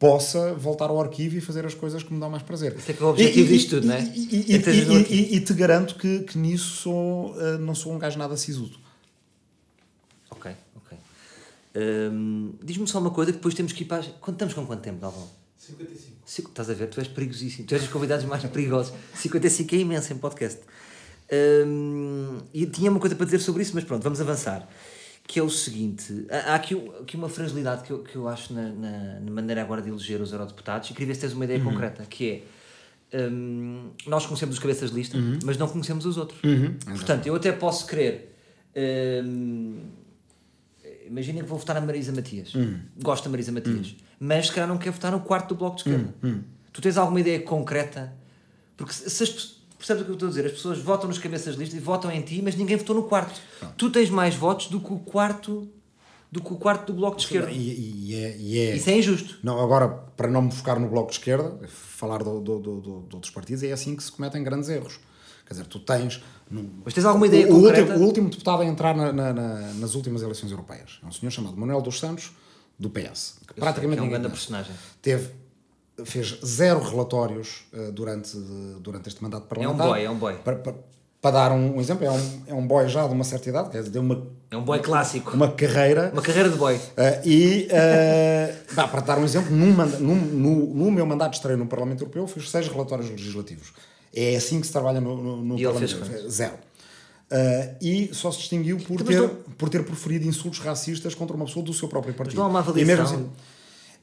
possa voltar ao arquivo e fazer as coisas que me dão mais prazer. Isso é que é o objetivo E- disto tudo, não é? E, e- e- e- e- e te garanto que, que nisso sou, uh, não sou um gajo nada sisudo. Ok, ok. Hum, Diz-me só uma coisa que depois temos que ir para. Quanto estamos com quanto tempo, Dalvão? 55. Cinco- Estás a ver? Tu és perigosíssimo. Tu és dos convidados mais perigosos. 55 é imenso em podcast. Hum, e tinha uma coisa para dizer sobre isso, mas pronto, vamos avançar. Que é o seguinte: há aqui, um- aqui uma fragilidade que eu, que eu acho na, na, na maneira agora de eleger os eurodeputados, e queria ver se tens uma ideia concreta, que é. hum, nós conhecemos os cabeças de lista, mas não conhecemos os outros. Portanto, eu até posso querer. hum, Imagina que vou votar na Marisa Matias. Gosto da Marisa Matias. Mas se calhar não quero votar no quarto do Bloco de Esquerda. Tu tens alguma ideia concreta? Porque se, as pe- percebes o que eu estou a dizer? As pessoas votam nos cabeças de lista e votam em ti, mas ninguém votou no quarto. Tu tens mais votos do que o quarto do que o quarto do Bloco de Esquerda. E, e é, e é- Isso é injusto. Não, agora, para não me focar no bloco de esquerda, falar do, do, do, do- de outros partidos, é assim que se cometem grandes erros. Quer dizer, tu tens. Mas tens alguma ideia o, o concreta? último, o último deputado a entrar na- na- na- nas últimas eleições europeias é um senhor chamado Manuel dos Santos, do PS. Que praticamente que é um grande personagem. Teve, fez zero relatórios eh, durante, durante este mandato parlamentar. boy, é um boy. Para, para- para dar um, um exemplo, é um, é um boy já de uma certa idade, quer dizer, deu uma, É um boy clássico. uma carreira. Uma carreira de boy. Uh, e, uh, pá, para dar um exemplo, num manda- num- no, no meu mandato de estreia no Parlamento Europeu, fiz seis relatórios legislativos. É assim que se trabalha no, no, no E Parlamento Europeu. Zero. Uh, e só se distinguiu por ter, mas não- por ter proferido insultos racistas contra uma pessoa do seu próprio partido. não há uma E mesmo avaliação? assim-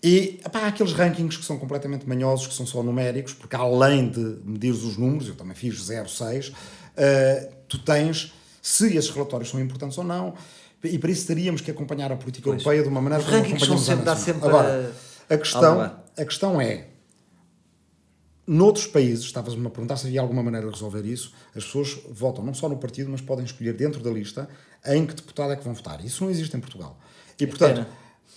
e pá, há aqueles rankings que são completamente manhosos, que são só numéricos, porque além de medir os números, eu também fiz 0,6, uh, tu tens se esses relatórios são importantes ou não, e para isso teríamos que acompanhar a política Pois. europeia de uma maneira Os como acompanhamos a sempre- dá nacional. sempre Agora, a- questão, a questão é, noutros países, estavas-me a perguntar se havia alguma maneira de resolver isso, as pessoas votam não só no partido, mas podem escolher dentro da lista em que deputado é que vão votar. Isso não existe em Portugal. E, portanto, pena.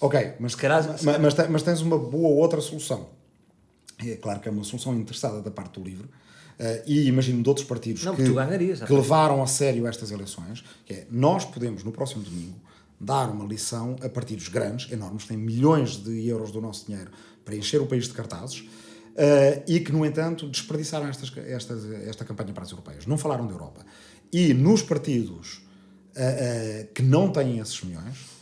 Ok, mas, calhar- mas, mas, mas tens uma boa outra solução. É claro que é uma solução interessada da parte do livro, eh, e imagino de outros partidos Não, que, ganharias, que levaram a sério estas eleições, que é, nós podemos, no próximo domingo, dar uma lição a partidos grandes, enormes, que têm milhões de euros do nosso dinheiro para encher o país de cartazes, eh, e que, no entanto, desperdiçaram estas, estas, esta campanha para as europeias. Não falaram da Europa. E nos partidos eh, que não têm esses milhões,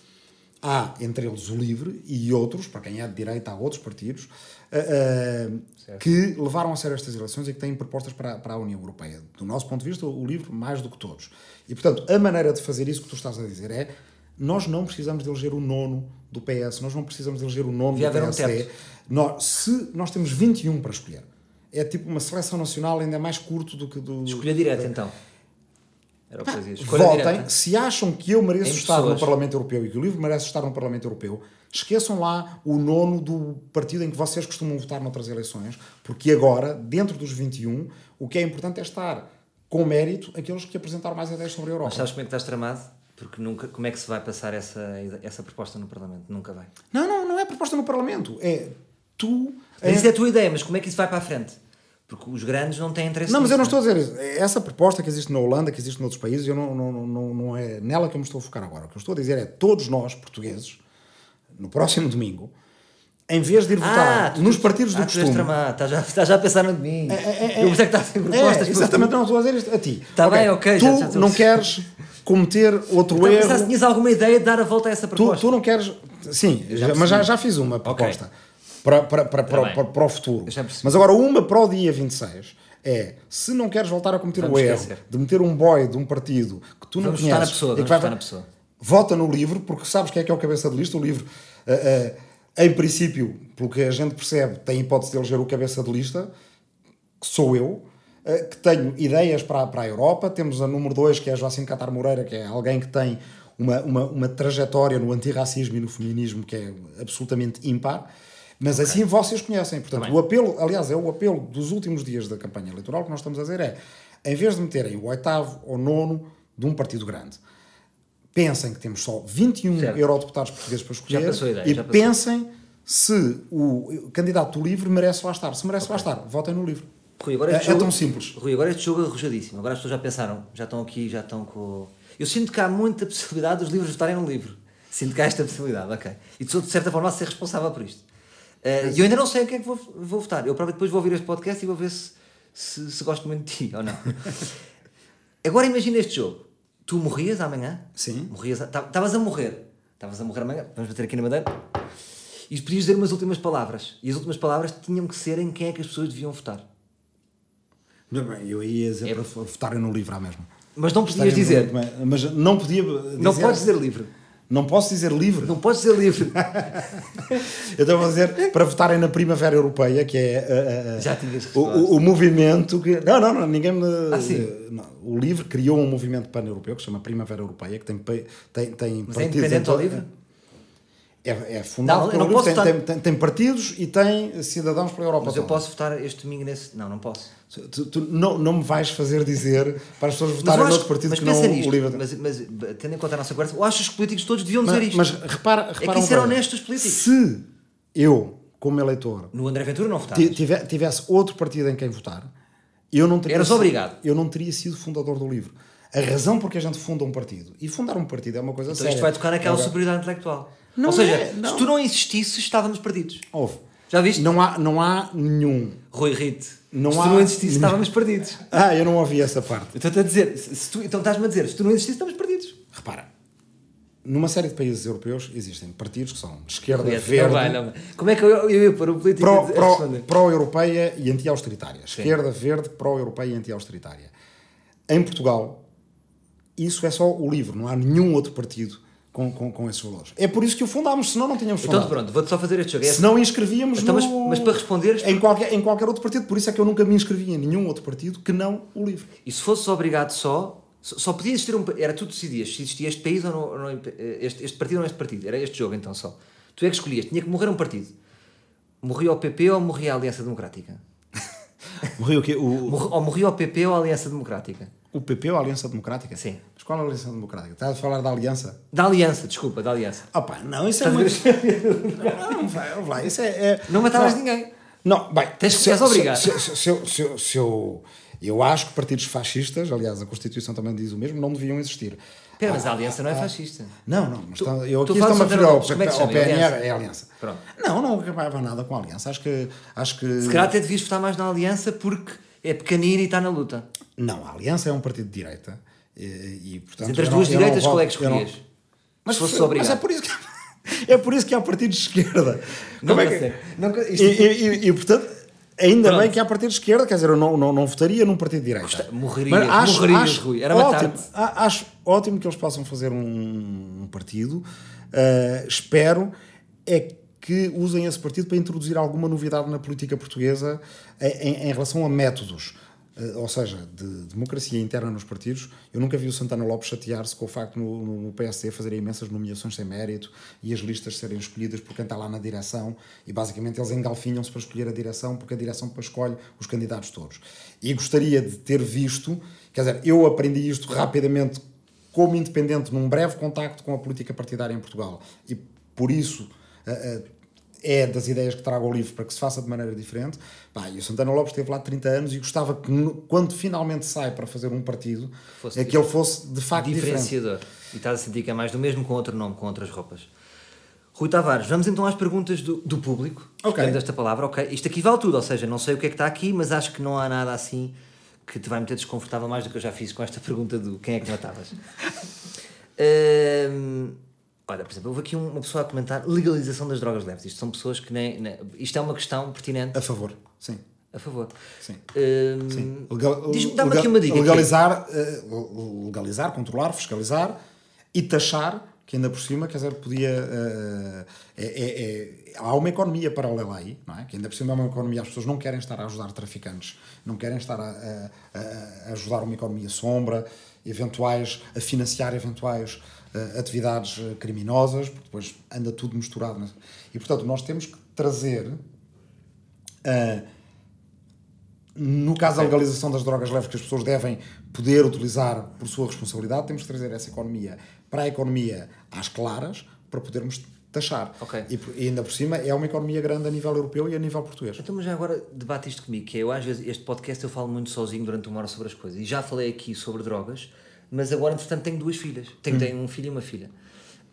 há entre eles o LIVRE e outros, para quem é de direita, há outros partidos, eh, que levaram a sério estas eleições e que têm propostas para, para a União Europeia. Do nosso ponto de vista, o LIVRE mais do que todos. E, portanto, a maneira de fazer isso que tu estás a dizer é nós não precisamos de eleger o nono do PS, nós não precisamos de eleger o nono Devia do um PSD. Nós, se nós temos 21 para escolher, é tipo uma seleção nacional ainda mais curto do que do... Escolha direta, então. Era o que dizia. Escolha Votem, direta. se acham que eu mereço Em estar no pessoas. Parlamento Europeu e que o livro merece estar no Parlamento Europeu, esqueçam lá o nono do partido em que vocês costumam votar noutras eleições, porque agora, dentro dos 21, o que é importante é estar com mérito aqueles que apresentaram mais ideias sobre a Europa. Mas sabes como é que estás tramado? Porque nunca, como é que se vai passar essa, essa proposta no Parlamento? Nunca vai. Não, não, não é proposta no Parlamento. É tu. Mas isso é a tua ideia, mas como é que isso vai para a frente? Porque os grandes não têm interesse Não, mas eu não nisso, estou a dizer isso. Essa proposta que existe na Holanda, que existe noutros países, eu não, não, não, não é nela que eu me estou a focar agora. O que eu estou a dizer é todos nós, portugueses, no próximo domingo, em vez de ir votar tu- nos tu- partidos do ah, tu és costume. tramado, estás já, estás já a pensar no domingo. eu pensei que estás sem propostas. É, exatamente, não estou a dizer isto a ti. Tá bem, ok, Tu já- já estou a não queres cometer outro Então, erro. se tinhas alguma ideia de dar a volta a essa Tu, proposta. tu não queres. Sim, já- mas já, já fiz uma proposta para, para, para, para, bem. para, para o futuro. Mas agora, uma para o dia 26 é: se não queres voltar a cometer Vamos o erro esquecer. de meter um boy de um partido que tu Vamos não conheces, pessoa, e que vai- votar na pessoa. vota no livro, porque sabes quem é que é o cabeça de lista. O livro, eh, eh, em princípio, pelo que a gente percebe, tem hipótese de eleger o cabeça de lista, que sou eu, eh, que tenho ideias para, para a Europa. Temos a número 2, que é a Joacim Catar Moreira, que é alguém que tem uma, uma, uma trajetória no antirracismo e no feminismo que é absolutamente ímpar. Mas assim vocês conhecem. Portanto, o apelo, aliás, é o apelo dos últimos dias da campanha eleitoral que nós estamos a dizer é, em vez de meterem o oitavo ou nono de um partido grande, pensem que temos só 21 Certo. eurodeputados portugueses para escolher ideia, e pensem se o candidato do livro merece lá estar. Se merece lá estar, votem no livro. Rui, agora É, este é jogo- tão simples. Rui, agora este jogo é arrojadíssimo. Agora as pessoas já pensaram, já estão aqui, já estão com. Eu sinto que há muita possibilidade dos livros estarem no livro. Sinto que há esta possibilidade, ok. E sou de certa forma a ser responsável por isto. Eh, E eu ainda não sei o que é que vou, vou votar. Eu próprio depois vou ouvir este podcast e vou ver se, se, se gosto muito de ti ou não. agora imagina este jogo. Tu morrias amanhã? Sim. Morrias, estavas a morrer. Estavas a morrer amanhã. Vamos bater aqui na madeira. E podias dizer umas últimas palavras. E as últimas palavras tinham que ser em quem é que as pessoas deviam votar. Mas bem, Eu ia dizer É- para votarem no livro à mesma. Mas não podias dizer. Mas não podia dizer. Não podes dizer livre. Não posso dizer livre. Não podes dizer livre. Eu estava a dizer para votarem na Primavera Europeia, que é uh, uh, o, o, movimento que. Não, não, não, ninguém me. Ah, não. o LIVRE criou um movimento pan-europeu que se chama Primavera Europeia, que tem, tem, tem Mas é partidos. independente em ao livre? É, é fundado Não, eu não posso tem, votar. tem, tem, tem partidos e tem cidadãos pela Europa. Mas eu toda. posso votar este domingo nesse. Não, não posso. Tu, tu não, não me vais fazer dizer para as pessoas votarem eu noutro partido mas que não pensa o nisto, LIVRE. mas, mas tendo em conta a nossa conversa, eu acho que os políticos todos deviam dizer Mas, isto. mas repara, repara é que isso era coisa. honesto dos políticos. Se eu, como eleitor, No André Ventura não tive- tivesse outro partido em quem votar, eu não teria Eras sido- obrigado. Eu não teria sido fundador do livro. A razão porque a gente funda um partido, e fundar um partido é uma coisa Então séria. isto vai tocar naquela Agora, superioridade intelectual. Não Ou seja, é, não. se tu não existisses, estávamos perdidos. Houve. Já viste? Não há, não há nenhum. Rui Rite. Não se há- tu não existisses, estávamos perdidos. Ah, eu não ouvi essa parte. Eu estou-te a dizer, se, tu, então estás-me a dizer, se tu não existisses, estamos perdidos. Repara, numa série de países europeus existem partidos que são de esquerda, Rui, verde, não vai, não. Como é que eu, eu ia pôr o político a pró- dizer- a pró- responder? pró-europeia e anti-austeritária. Esquerda, verde, pró-europeia e anti-austeritária. Em Portugal, isso é só o livro, não há nenhum outro partido com, com, com esses valores. É por isso que o fundámos, senão não tínhamos Então fundado. pronto, vou-te só fazer este jogo. É Se não inscrevíamos Então, mas- no- mas para responderes- em qualquer, em qualquer outro partido. Por isso é que eu nunca me inscrevi em nenhum outro partido que não o livro. E se fosses obrigado só, só podia existir um. Era tu que decidias se existia este país ou não. ou não- este, este partido ou não este partido. Era este jogo então só. Tu é que escolhias. Tinha que morrer um partido. Morria o PP ou morria a Aliança Democrática? Morreu o quê? O, Morri- ou morria o PP ou a Aliança Democrática? o PP ou a Aliança Democrática? Sim. Mas qual é a Aliança Democrática? Estás a falar da Aliança? Da Aliança, desculpa, da Aliança. Ah pá, não, isso é muito... Não, vai, não vai. Isso é... é- Não matavas ninguém. Não, bem, Tens- se- obrigado. Se, se, se eu, eu acho que partidos fascistas, aliás, a Constituição também diz o mesmo, não deviam existir. Pera, mas a Aliança não é fascista. Não, não, mas Tu- tá- eu aqui estou-me a referir ao, como é que ao chama? PNR, é a Aliança. Pronto. Não, não acabava nada com a Aliança. Acho que. Acho que Se calhar até devias votar mais na Aliança porque é pequenino e está na luta. Não, a Aliança é um partido de direita. E, e, portanto, Entre as duas não direitas, qual é que não- escolhias? Mas, Se fosse mas obrigado. é por isso que é por isso que há partidos de esquerda. Não Como é que-. Não co- e, isto- e- e- e, portanto, ainda Pronto. bem que há partidos de esquerda, quer dizer, eu não, não, não votaria num partido de direita. Gosta- morrerias, morrerias, Rui, era ótimo, acho ótimo que eles possam fazer um, um partido. Uh, espero é que usem esse partido para introduzir alguma novidade na política portuguesa em, em relação a métodos. Uh, ou seja, de democracia interna nos partidos. Eu nunca vi o Santana Lopes chatear-se com o facto no, no PSD fazerem imensas nomeações sem mérito e as listas serem escolhidas por quem está lá na direção e basicamente eles engalfinham-se para escolher a direção porque a direção depois escolhe os candidatos todos. E gostaria de ter visto, quer dizer, eu aprendi isto rapidamente como independente num breve contacto com a política partidária em Portugal e por isso uh, uh, é das ideias que trago ao livro para que se faça de maneira diferente. Pá, e o Santana Lopes esteve lá 30 anos e gostava que, quando finalmente sai para fazer um partido, Fosse é que ele fosse de facto diferente. diferenciador. E estás a sentir que é mais do mesmo com outro nome, com outras roupas. Rui Tavares, vamos então às perguntas do, do público. Ok. Esta palavra, ok. Isto aqui vale tudo, ou seja, não sei o que é que está aqui, mas acho que não há nada assim que te vai meter desconfortável mais do que eu já fiz com esta pergunta do quem é que matavas. Hum, olha, por exemplo, houve aqui um, uma pessoa a comentar legalização das drogas leves. Isto são pessoas que nem. nem- isto é uma questão pertinente A favor, sim. a favor. Sim. Hum, Legal- Diz-me, dá-me legal- aqui uma dica. Legalizar, eh, legalizar, controlar, fiscalizar e taxar, que ainda por cima, quer dizer, podia. eh, é- é- é- há uma economia paralela aí, não é? Que ainda por cima é uma economia, as pessoas não querem estar a ajudar traficantes, não querem estar a, a- a- ajudar uma economia sombra, eventuais, a financiar eventuais atividades eh, criminosas, porque depois anda tudo misturado. E portanto, nós temos que trazer. eh, no caso da legalização das drogas leves que as pessoas devem poder utilizar por sua responsabilidade, temos que trazer essa economia para a economia às claras para podermos taxar. Ok. E, por- e ainda por cima é uma economia grande a nível europeu e a nível português. Então, mas já agora debate isto comigo, que é, eu às vezes, este podcast eu falo muito sozinho durante uma hora sobre as coisas, e já falei aqui sobre drogas, mas agora, entretanto, tenho duas filhas. Tenho, tenho um filho e uma filha.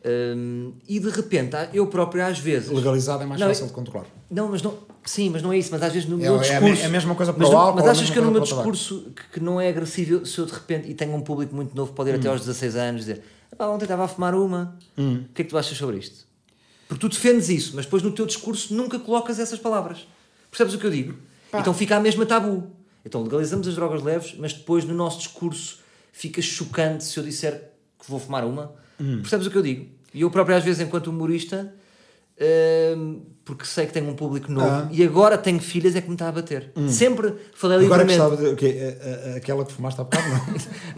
Hum, e de repente, eu próprio às vezes... Legalizado é mais Não, fácil de controlar. Não, mas não... Sim, mas não é isso, mas às vezes no É- meu é discurso... é a mesma coisa para mas o álcool, Mas é achas que eu no meu discurso, que, que não é agressivo, se eu de repente, e tenho um público muito novo, pode ir até Hum. aos 16 anos, dizer, "Epá, ontem estava a fumar uma, o que é que tu achas sobre isto? Porque tu defendes isso, mas depois no teu discurso nunca colocas essas palavras. Percebes o que eu digo? Então fica a mesma tabu. Então legalizamos as drogas leves, mas depois no nosso discurso fica chocante se eu disser que vou fumar uma. Hum. Percebes o que eu digo? E eu próprio, às vezes, enquanto humorista, hum, porque sei que tenho um público novo Ah. e agora tenho filhas, é que me está a bater. Sempre falei Agora livremente. gostava de. o quê? A- a- Aquela que fumaste há bocado, não?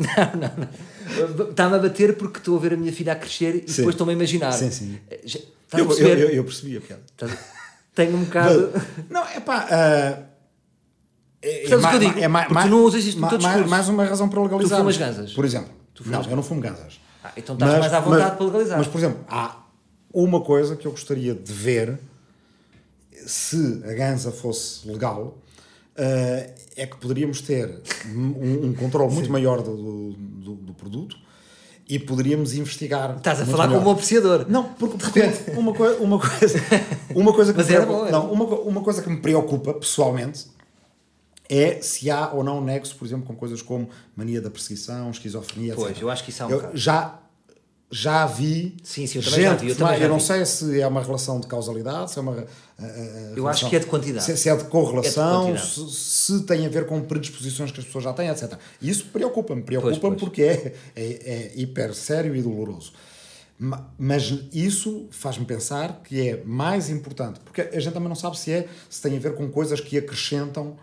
Não, não, não. Está-me a bater porque estou a ver a minha filha a crescer e Sim. depois estou-me a imaginar. Sim, sim. Eh, já- Eu, eu, eu, eu percebi a piada. Tenho um bocado. Não, é pá. ah, é, Percebes o que eu ma- digo? é ma- Porque ma- tu não usas isto no ma- teu ma- discurso. Mais uma razão para legalizar. fumas ganzas? Por exemplo. não, eu não fumo ganzas. Ah, então estás mais à vontade para legalizar. Mas, por exemplo, há uma coisa que eu gostaria de ver se a ganza fosse legal. ah, é que poderíamos ter um, um controle muito maior do, do, do- produto e poderíamos investigar. Estás a falar melhor. como um apreciador. Não, porque de repente uma, coi- uma coisa, uma coisa que Mas me preocupa, bom, não, uma, uma coisa que me preocupa pessoalmente é se há ou não nexo, por exemplo, com coisas como mania da perseguição, esquizofrenia, Pois, etc. eu acho que isso há um Eu já já vi Sim, sim, eu também gente já vi, eu também já não vi. sei se é uma relação de causalidade, se é uma uh, Eu acho relação- que é de quantidade. se, se é de correlação, É de se, se tem a ver com predisposições que as pessoas já têm, etc. Isso preocupa-me, preocupa-me Pois, pois. porque é, é, é hiper sério e doloroso. Ma- Mas isso faz-me pensar que é mais importante, porque a gente também não sabe se é se tem a ver com coisas que acrescentam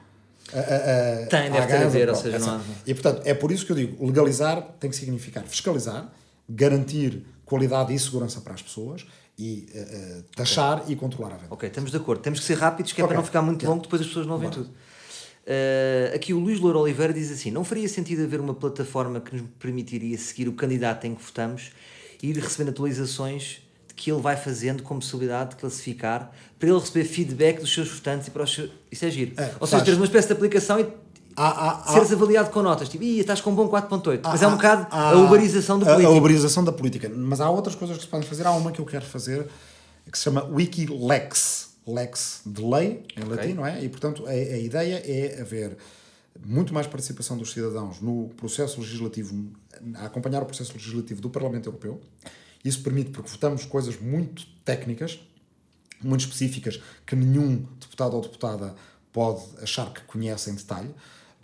a, a, a, Tem, deve ter a ver, ou seja, não há- E portanto, é por isso que eu digo: legalizar tem que significar fiscalizar, garantir qualidade e segurança para as pessoas e eh, taxar e controlar a venda. Ok, estamos de acordo. Temos que ser rápidos, que é Ok. para não ficar muito Yeah. longo, depois as pessoas não ouvem tudo. Uh, aqui o Luís Louro Oliveira diz assim: não faria sentido haver uma plataforma que nos permitiria seguir o candidato em que votamos e ir recebendo atualizações que ele vai fazendo com possibilidade de classificar para ele receber feedback dos seus votantes e para os seus. Isso é giro. É, Ou seja, teres uma espécie de aplicação e seres avaliado com notas. Tipo, Ih, estás com um bom 4.8. Mas é um bocado a uberização do a- político. A uberização da política. Mas há outras coisas que se podem fazer. Há uma que eu quero fazer que se chama Wikilex. Lex de lei, em Ok. latim, não é? E, portanto, a, a ideia é haver muito mais participação dos cidadãos no processo legislativo, a acompanhar o processo legislativo do Parlamento Europeu. Isso permite, porque votamos coisas muito técnicas, muito específicas, que nenhum deputado ou deputada pode achar que conhece em detalhe,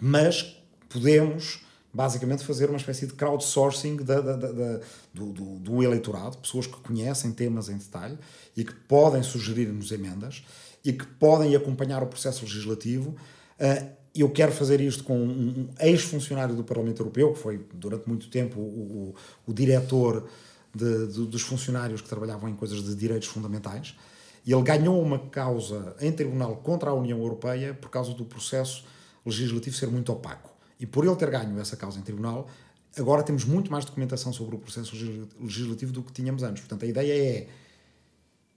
mas podemos basicamente fazer uma espécie de crowdsourcing da, da- da- do, do, do eleitorado, pessoas que conhecem temas em detalhe e que podem sugerir-nos emendas e que podem acompanhar o processo legislativo. Ah, eu quero fazer isto com um ex-funcionário do Parlamento Europeu, que foi durante muito tempo o, o, o diretor de- de- dos funcionários que trabalhavam em coisas de direitos fundamentais. E ele ganhou uma causa em tribunal contra a União Europeia por causa do processo legislativo ser muito opaco. E por ele ter ganho essa causa em tribunal, agora temos muito mais documentação sobre o processo legis- legislativo do que tínhamos antes. Portanto, a ideia é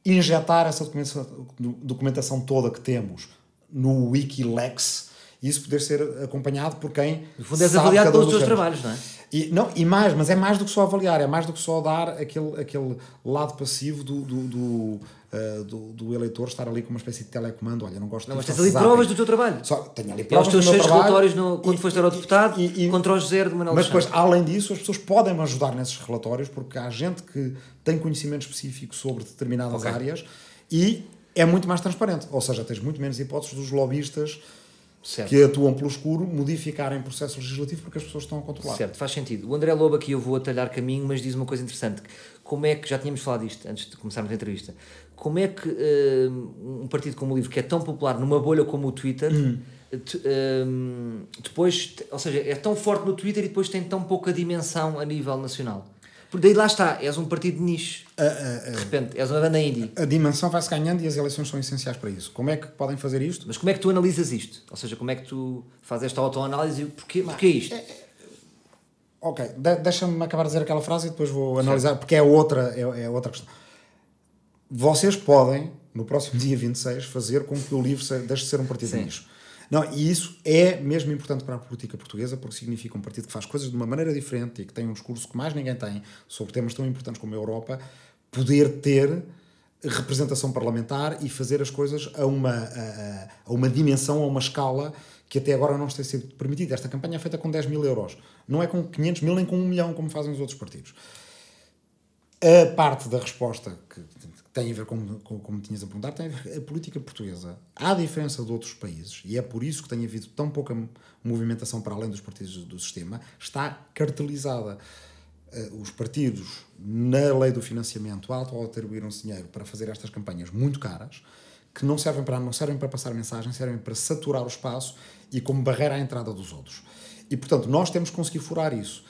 injetar essa documentação, documentação toda que temos no Wikilex e isso poder ser acompanhado por quem No fundo, és avaliado pelos teus trabalhos, não é? E, não, e mais, mas é mais do que só avaliar, é mais do que só dar aquele, aquele lado passivo do, do, do, eh, do- do eleitor estar ali com uma espécie de telecomando. Olha, não gosto Não, mas tens ali provas do teu trabalho. Só, tenho ali É os provas teus do seis trabalho relatórios no- quando e- foste eurodeputado e- e- contra o José de Manuel Mas depois, além disso, as pessoas podem me ajudar nesses relatórios porque há gente que tem conhecimento específico sobre determinadas Ok. áreas e é muito mais transparente. Ou seja, tens muito menos hipóteses dos lobistas Certo. que atuam pelo escuro modificarem o processo legislativo porque as pessoas estão a controlar. Certo, faz sentido. O André Lobo aqui eu vou atalhar caminho, mas diz uma coisa interessante. Como é que, já tínhamos falado disto antes de começarmos a entrevista, como é que hum, um partido como o LIVRE, que é tão popular numa bolha como o Twitter, Hum. te- hum, depois, ou seja, é tão forte no Twitter e depois tem tão pouca dimensão a nível nacional? Porque daí lá está, és um partido de nicho. De repente, és uma banda indie. A dimensão vai-se ganhando e as eleições são essenciais para isso. Como é que podem fazer isto? Mas como é que tu analisas isto? Ou seja, como é que tu fazes esta autoanálise e porquê, porquê isto? Ok, de- deixa-me acabar de dizer aquela frase e depois vou analisar, porque é outra, é, é outra questão. vocês podem, no próximo dia 26, fazer com que o LIVRE se- deixe de ser um partido Sim. de nicho. Não, e isso é mesmo importante para a política portuguesa, porque significa um partido que faz coisas de uma maneira diferente e que tem um discurso que mais ninguém tem sobre temas tão importantes como a Europa, poder ter representação parlamentar e fazer as coisas a uma, a, a- uma dimensão, a uma escala que até agora não tem sido permitida. Esta campanha é feita com 10 mil euros. Não é com 500 mil nem com 1 milhão, como fazem os outros partidos. A parte da resposta que tem a ver com, com como tinhas a perguntar, tem a ver a política portuguesa. Há diferença de outros países, e é por isso que tem havido tão pouca movimentação para além dos partidos do sistema, está cartelizada. Eh, Os partidos, na lei do financiamento, auto-atribuíram-se dinheiro para fazer estas campanhas muito caras, que não servem para não servem para passar mensagem, servem para saturar o espaço e como barreira à entrada dos outros. E portanto, nós temos que conseguir furar isso.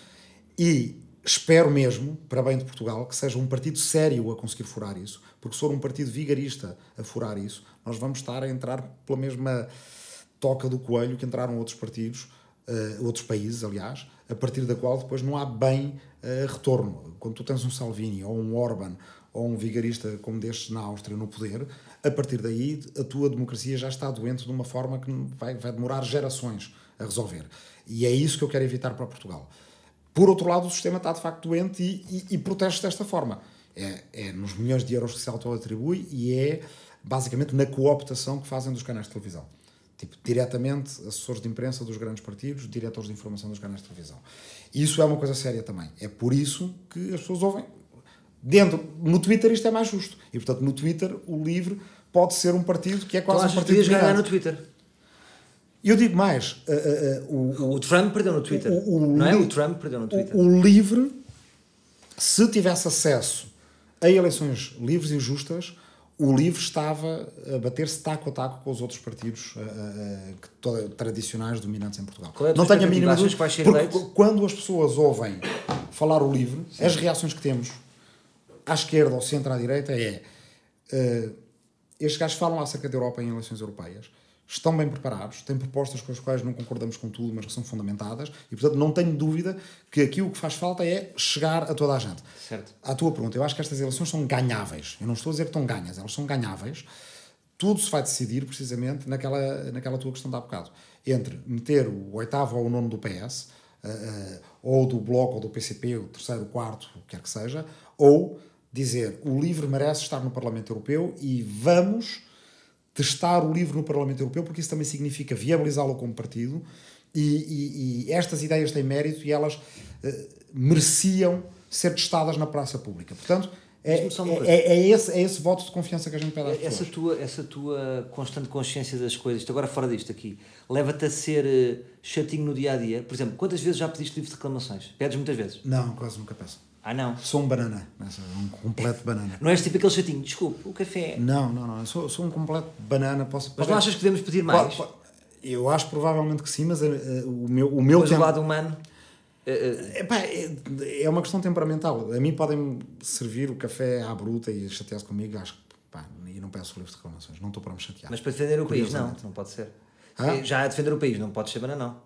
E espero mesmo, para bem de Portugal, que seja um partido sério a conseguir furar isso, porque se for um partido vigarista a furar isso, nós vamos estar a entrar pela mesma toca do coelho que entraram outros partidos, eh, outros países, aliás, a partir da qual depois não há bem eh, retorno. Quando tu tens um Salvini ou um Orban ou um vigarista como destes na Áustria no poder, a partir daí a tua democracia já está doente de uma forma que vai, vai demorar gerações a resolver. E é isso que eu quero evitar para Portugal. Por outro lado, o sistema está de facto doente e, e, e protege desta forma. É, é nos milhões de euros que se auto-atribui e é basicamente na cooptação que fazem dos canais de televisão. Tipo, diretamente assessores de imprensa dos grandes partidos, diretores de informação dos canais de televisão. E isso é uma coisa séria também. É por isso que as pessoas ouvem. Dentro, no Twitter isto é mais justo. E portanto, no Twitter, o LIVRE pode ser um partido que é quase um achas que partido podias ganhar no. Twitter? Eu digo mais, uh, uh, uh, o, O Trump perdeu no Twitter. o- o não é? O Trump perdeu no Twitter. o, livre, se tivesse acesso a eleições livres e justas, o livre estava a bater-se taco a taco com os outros partidos eh, eh, que to- tradicionais dominantes em Portugal. É Não tenho a mínima dúvida, que porque eleito? quando as pessoas ouvem falar o livre, as reações que temos à esquerda ou centro à direita é estes gajos falam acerca da Europa em eleições europeias, estão bem preparados, têm propostas com as quais não concordamos com tudo, mas que são fundamentadas, e portanto não tenho dúvida que aqui o que faz falta é chegar a toda a gente. Certo. À tua pergunta, eu acho que estas eleições são ganháveis. Eu não estou a dizer que estão ganhas, elas são ganháveis. Tudo se vai decidir precisamente naquela, naquela tua questão de há bocado. Entre meter o oitavo ou o nono do PS, eh, eh, ou do Bloco ou do PCP, o terceiro, o quarto, o que quer que seja, ou dizer o LIVRE merece estar no Parlamento Europeu e vamos testar o LIVRE no Parlamento Europeu, porque isso também significa viabilizá-lo como partido e, e- e estas ideias têm mérito e elas eh, mereciam ser testadas na praça pública. Portanto, é, é, é- é esse, é esse voto de confiança que a gente pede às Essa pessoas. tua, essa tua constante consciência das coisas, isto agora fora disto aqui, leva-te a ser eh, chatinho no dia a dia? Por exemplo, quantas vezes já pediste livro de reclamações? Pedes muitas vezes? Não, quase nunca peço. Ah, não. Sou um banana, um completo banana. Não és tipo aquele chatinho, desculpe, o café. Não, não, não. Eu sou, sou um completo banana. Posso, Mas não achas que devemos pedir mais? Po- po- Eu acho provavelmente que sim, mas eh, o meu, o meu Mas o tempo- lado humano. eh, Epá, é, é uma questão temperamental. A mim podem servir o café à bruta e chatear-se comigo, acho que pá, e não peço livros de reclamações, não estou para me chatear. mas para defender o país, não, não pode ser. Ah? Já a defender o país, não pode ser bananão. Não,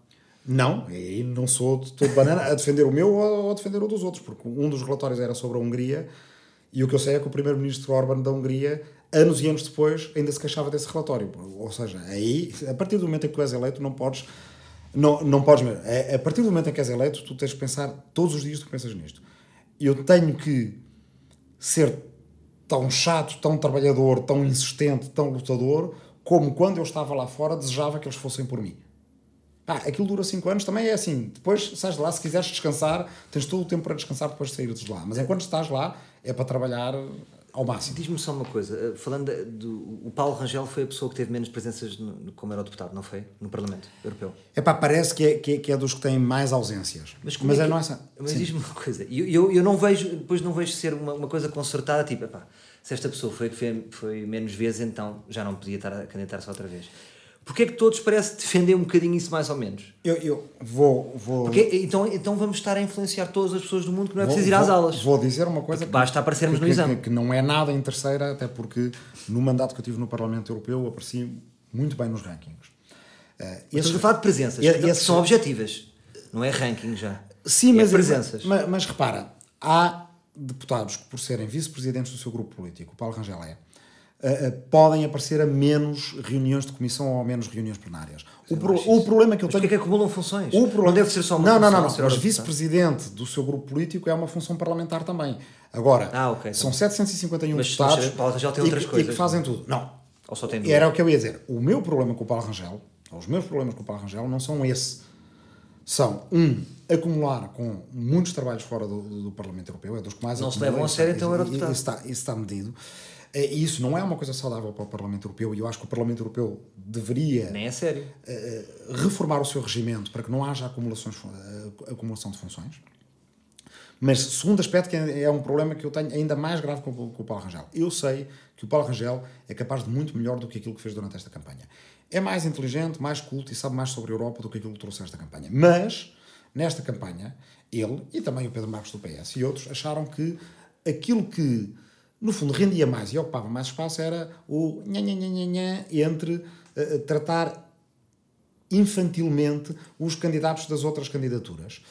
e não sou de todo banana a defender o meu ou a defender o dos outros, porque um dos relatórios era sobre a Hungria e o que eu sei é que o primeiro-ministro Orban da Hungria, anos e anos depois, ainda se queixava desse relatório. Ou seja, aí, a partir do momento em que tu és eleito, não podes. Não, não podes mesmo. É, A partir do momento em que és eleito, tu tens de pensar, todos os dias tu pensas nisto. Eu tenho que ser tão chato, tão trabalhador, tão insistente, tão lutador, como quando eu estava lá fora desejava que eles fossem por mim. Pá, aquilo dura 5 anos, também é assim. Depois sais de lá, se quiseres descansar, tens todo o tempo para descansar depois de sair de lá. Mas enquanto estás lá, é para trabalhar ao máximo. Diz-me só uma coisa, eh, falando do. O Paulo Rangel foi a pessoa que teve menos presenças no, como eurodeputado, não foi? No Parlamento Europeu. É pá, parece que é, que, é, que é dos que têm mais ausências. Mas, como é, que- não é essa. Mas diz-me uma coisa, eu, eu, eu não vejo, depois não vejo ser uma, uma coisa concertada, tipo, epá, se esta pessoa foi, que foi, foi menos vezes, então já não podia estar a candidatar-se outra vez. Porquê é que todos parece defender um bocadinho isso mais ou menos? Eu, eu vou. vou Porque, então, então vamos estar a influenciar todas as pessoas do mundo que não é vou- preciso ir às vou- aulas. Vou dizer uma coisa que, basta aparecermos que, no que- exame. Que, não é nada em terceira, até porque no mandato que eu tive no Parlamento Europeu apareci muito bem nos rankings. Uh, Estamos esse- a falar de presenças, e- que esse- são objetivas, não é ranking já. Sim, É mas, presenças. Mas, mas repara, há deputados que, por serem vice-presidentes do seu grupo político, o Paulo Rangel é, podem aparecer a menos reuniões de comissão ou a menos reuniões plenárias. O, pro, o, problema que eu Mas tenho. porquê que acumulam funções? O problema... Não deve ser só uma não, função. Não, não, não. Mas hora de vice-presidente do seu grupo político é uma função parlamentar também. Agora, Ah, ok, são 751 Mas deputados Paulo Rangel tem e, outras que- e coisas, que fazem tudo. Não. Ou só tem duas? Era o que eu ia dizer. O meu problema com o Paulo Rangel, ou os meus problemas com o Paulo Rangel, não são esse. São, um, acumular com muitos trabalhos fora do, do- do Parlamento Europeu, é dos que mais Não se levam a sério, então, isso- eurodeputado. Isso está, isso está medido. Eh, E isso não é uma coisa saudável para o Parlamento Europeu, e eu acho que o Parlamento Europeu deveria Nem é sério. eh, reformar o seu regimento para que não haja acumulações, eh, acumulação de funções. Mas, segundo aspecto, que é é um problema que eu tenho ainda mais grave com, com o Paulo Rangel. Eu sei que o Paulo Rangel é capaz de muito melhor do que aquilo que fez durante esta campanha. É mais inteligente, mais culto e sabe mais sobre a Europa do que aquilo que trouxe esta campanha. Mas, nesta campanha, ele e também o Pedro Marcos do PS e outros acharam que aquilo que, no fundo, rendia mais e ocupava mais espaço era o nha, nha, nha, nha, nha, entre eh, tratar infantilmente os candidatos das outras candidaturas.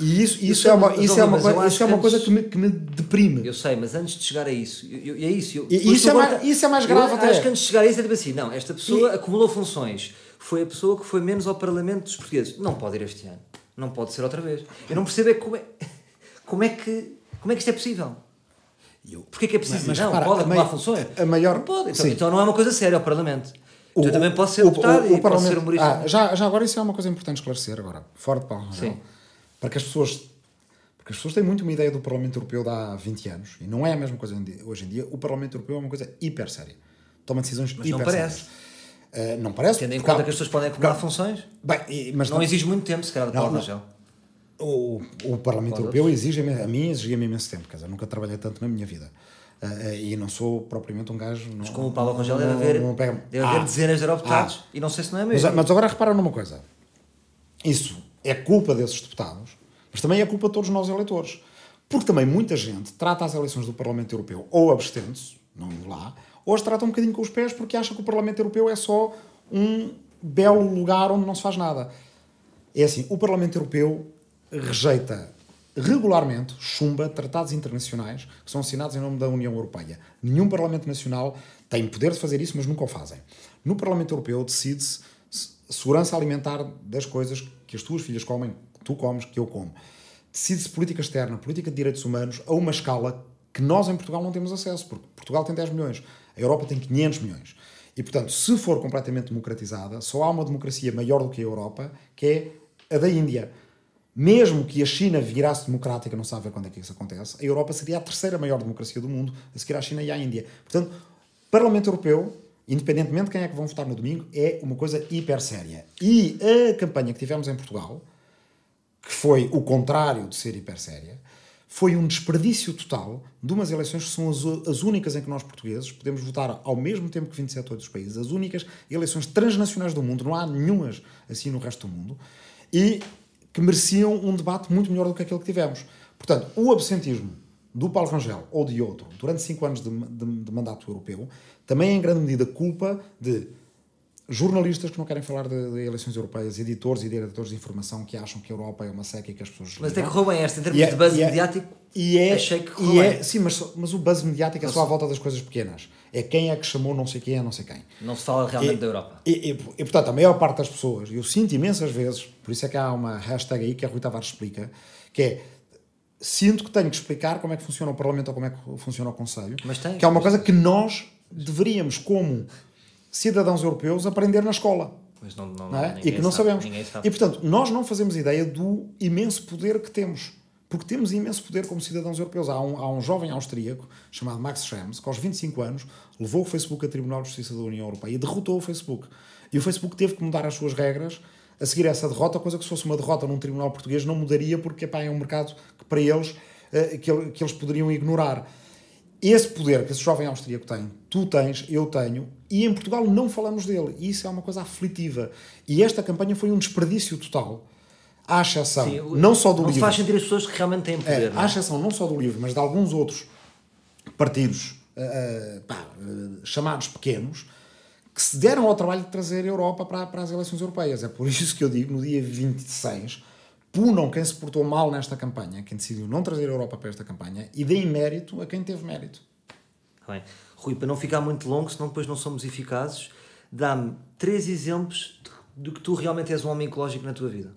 E isso, isso, sei, é, uma, isso é, uma, coisa, isso é uma que coisa antes- que me, que me deprime. Eu sei, mas antes de chegar a isso, eu- eu- é isso. eu- E isso é mais- isso é mais grave eu até. Acho que antes de chegar a isso é tipo assim: não, esta pessoa acumulou funções. Foi a pessoa que foi menos ao Parlamento dos portugueses. Não pode ir este ano. Não pode ser outra vez. Eu não percebo é como é, como é, que, como é que isto é possível. Porquê que é preciso? Mas não, repara, pode a acumular mai- funções. a maior- Não pode. Então, então não é uma coisa séria ao Parlamento. Então eu também posso ser deputado e posso ser humorista. Ah, já, já agora isso é uma coisa importante esclarecer agora, fora de Paulo Rangel. Sim. Para que as pessoas. Porque as pessoas têm muito uma ideia do Parlamento Europeu de há 20 anos, e não é a mesma coisa hoje em dia. O Parlamento Europeu é uma coisa hiper séria. Toma decisões Mas hiper não parece. sérias. Ah, não parece. Tendo em porque há- conta que as pessoas podem acumular funções, Bem, e- mas não exige muito tempo, se calhar, de Não, Paulo não. Rangel. O, o Parlamento Europeu exige a mim exigia-me imenso tempo, quer dizer, nunca trabalhei tanto na minha vida. Ah, ah, e não sou propriamente um gajo. Mas Como o Paulo Rangel deve haver, deve haver dezenas de eurodeputados. E não sei se não é Mas, mesmo. mas agora repara numa coisa: isso é culpa desses deputados, mas também é culpa de todos nós eleitores. Porque também muita gente trata as eleições do Parlamento Europeu ou abstendo-se, não indo lá, ou as trata um bocadinho com os pés porque acha que o Parlamento Europeu é só um belo lugar onde não se faz nada. É assim: o Parlamento Europeu rejeita regularmente, chumba, tratados internacionais que são assinados em nome da União Europeia. Nenhum Parlamento Nacional tem poder de fazer isso, mas nunca o fazem. No Parlamento Europeu decide-se se- segurança alimentar das coisas que as tuas filhas comem, que tu comes, que eu como. Decide-se política externa, política de direitos humanos, a uma escala que nós em Portugal não temos acesso, porque Portugal tem 10 milhões, a Europa tem 500 milhões. E, portanto, se for completamente democratizada, só há uma democracia maior do que a Europa, que é a da Índia. Mesmo que a China virasse democrática, não sabe quando é que isso acontece, a Europa seria a terceira maior democracia do mundo, a seguir à China e à Índia. Portanto, Parlamento Europeu, independentemente de quem é que vão votar no domingo, é uma coisa hiper séria. E a campanha que tivemos em Portugal, que foi o contrário de ser hiper séria, foi um desperdício total de umas eleições que são as, as únicas em que nós portugueses podemos votar ao mesmo tempo que 27 outros países, as únicas eleições transnacionais do mundo, não há nenhumas assim no resto do mundo, e que mereciam um debate muito melhor do que aquele que tivemos. Portanto, o absentismo do Paulo Rangel ou de outro durante cinco anos de, de- de mandato europeu também é em grande medida culpa de jornalistas que não querem falar de, de eleições europeias, editores e diretores de informação que acham que a Europa é uma seca e que as pessoas Mas até correu bem esta, em termos é- de buzz e é- mediático. E é, achei que e é, sim, mas, mas o buzz mediático é só à volta das coisas pequenas. É quem é que chamou não sei quem a não sei quem. Não se fala realmente E- da Europa. E, e, e, portanto, a maior parte das pessoas, eu sinto imensas vezes, por isso é que há uma hashtag aí que a Rui Tavares explica, que é sinto que tenho que explicar como é que funciona o Parlamento ou como é que funciona o Conselho, Mas tem. que é uma coisa que nós deveríamos, como cidadãos europeus, aprender na escola. Mas não, não, Não é? E que não sabe, sabemos. Sabe. E portanto, nós não fazemos ideia do imenso poder que temos. Porque temos imenso poder como cidadãos europeus. Há um, há um jovem austríaco chamado Max Schrems que aos 25 anos levou o Facebook a Tribunal de Justiça da União Europeia e derrotou o Facebook. E o Facebook teve que mudar as suas regras a seguir essa derrota, coisa que se fosse uma derrota num tribunal português não mudaria porque epá, é um mercado que para eles eh, que eles poderiam ignorar. Esse poder que esse jovem austríaco tem, tu tens, eu tenho, e em Portugal não falamos dele. E isso é uma coisa aflitiva. E esta campanha foi um desperdício total, à exceção Sim, não só do não livro. faz sentir as pessoas que realmente têm poder. É, não à é? exceção não só do livro, mas de alguns outros partidos ah, pá, ah, chamados pequenos que se deram ao trabalho de trazer a Europa para, para as eleições europeias. É por isso que eu digo, no dia 26, punam quem se portou mal nesta campanha, quem decidiu não trazer a Europa para esta campanha, e deem mérito a quem teve mérito. Tá Bem, Rui, para não ficar muito longo, senão depois não somos eficazes, dá-me três exemplos de que tu realmente és um homem ecológico na tua vida.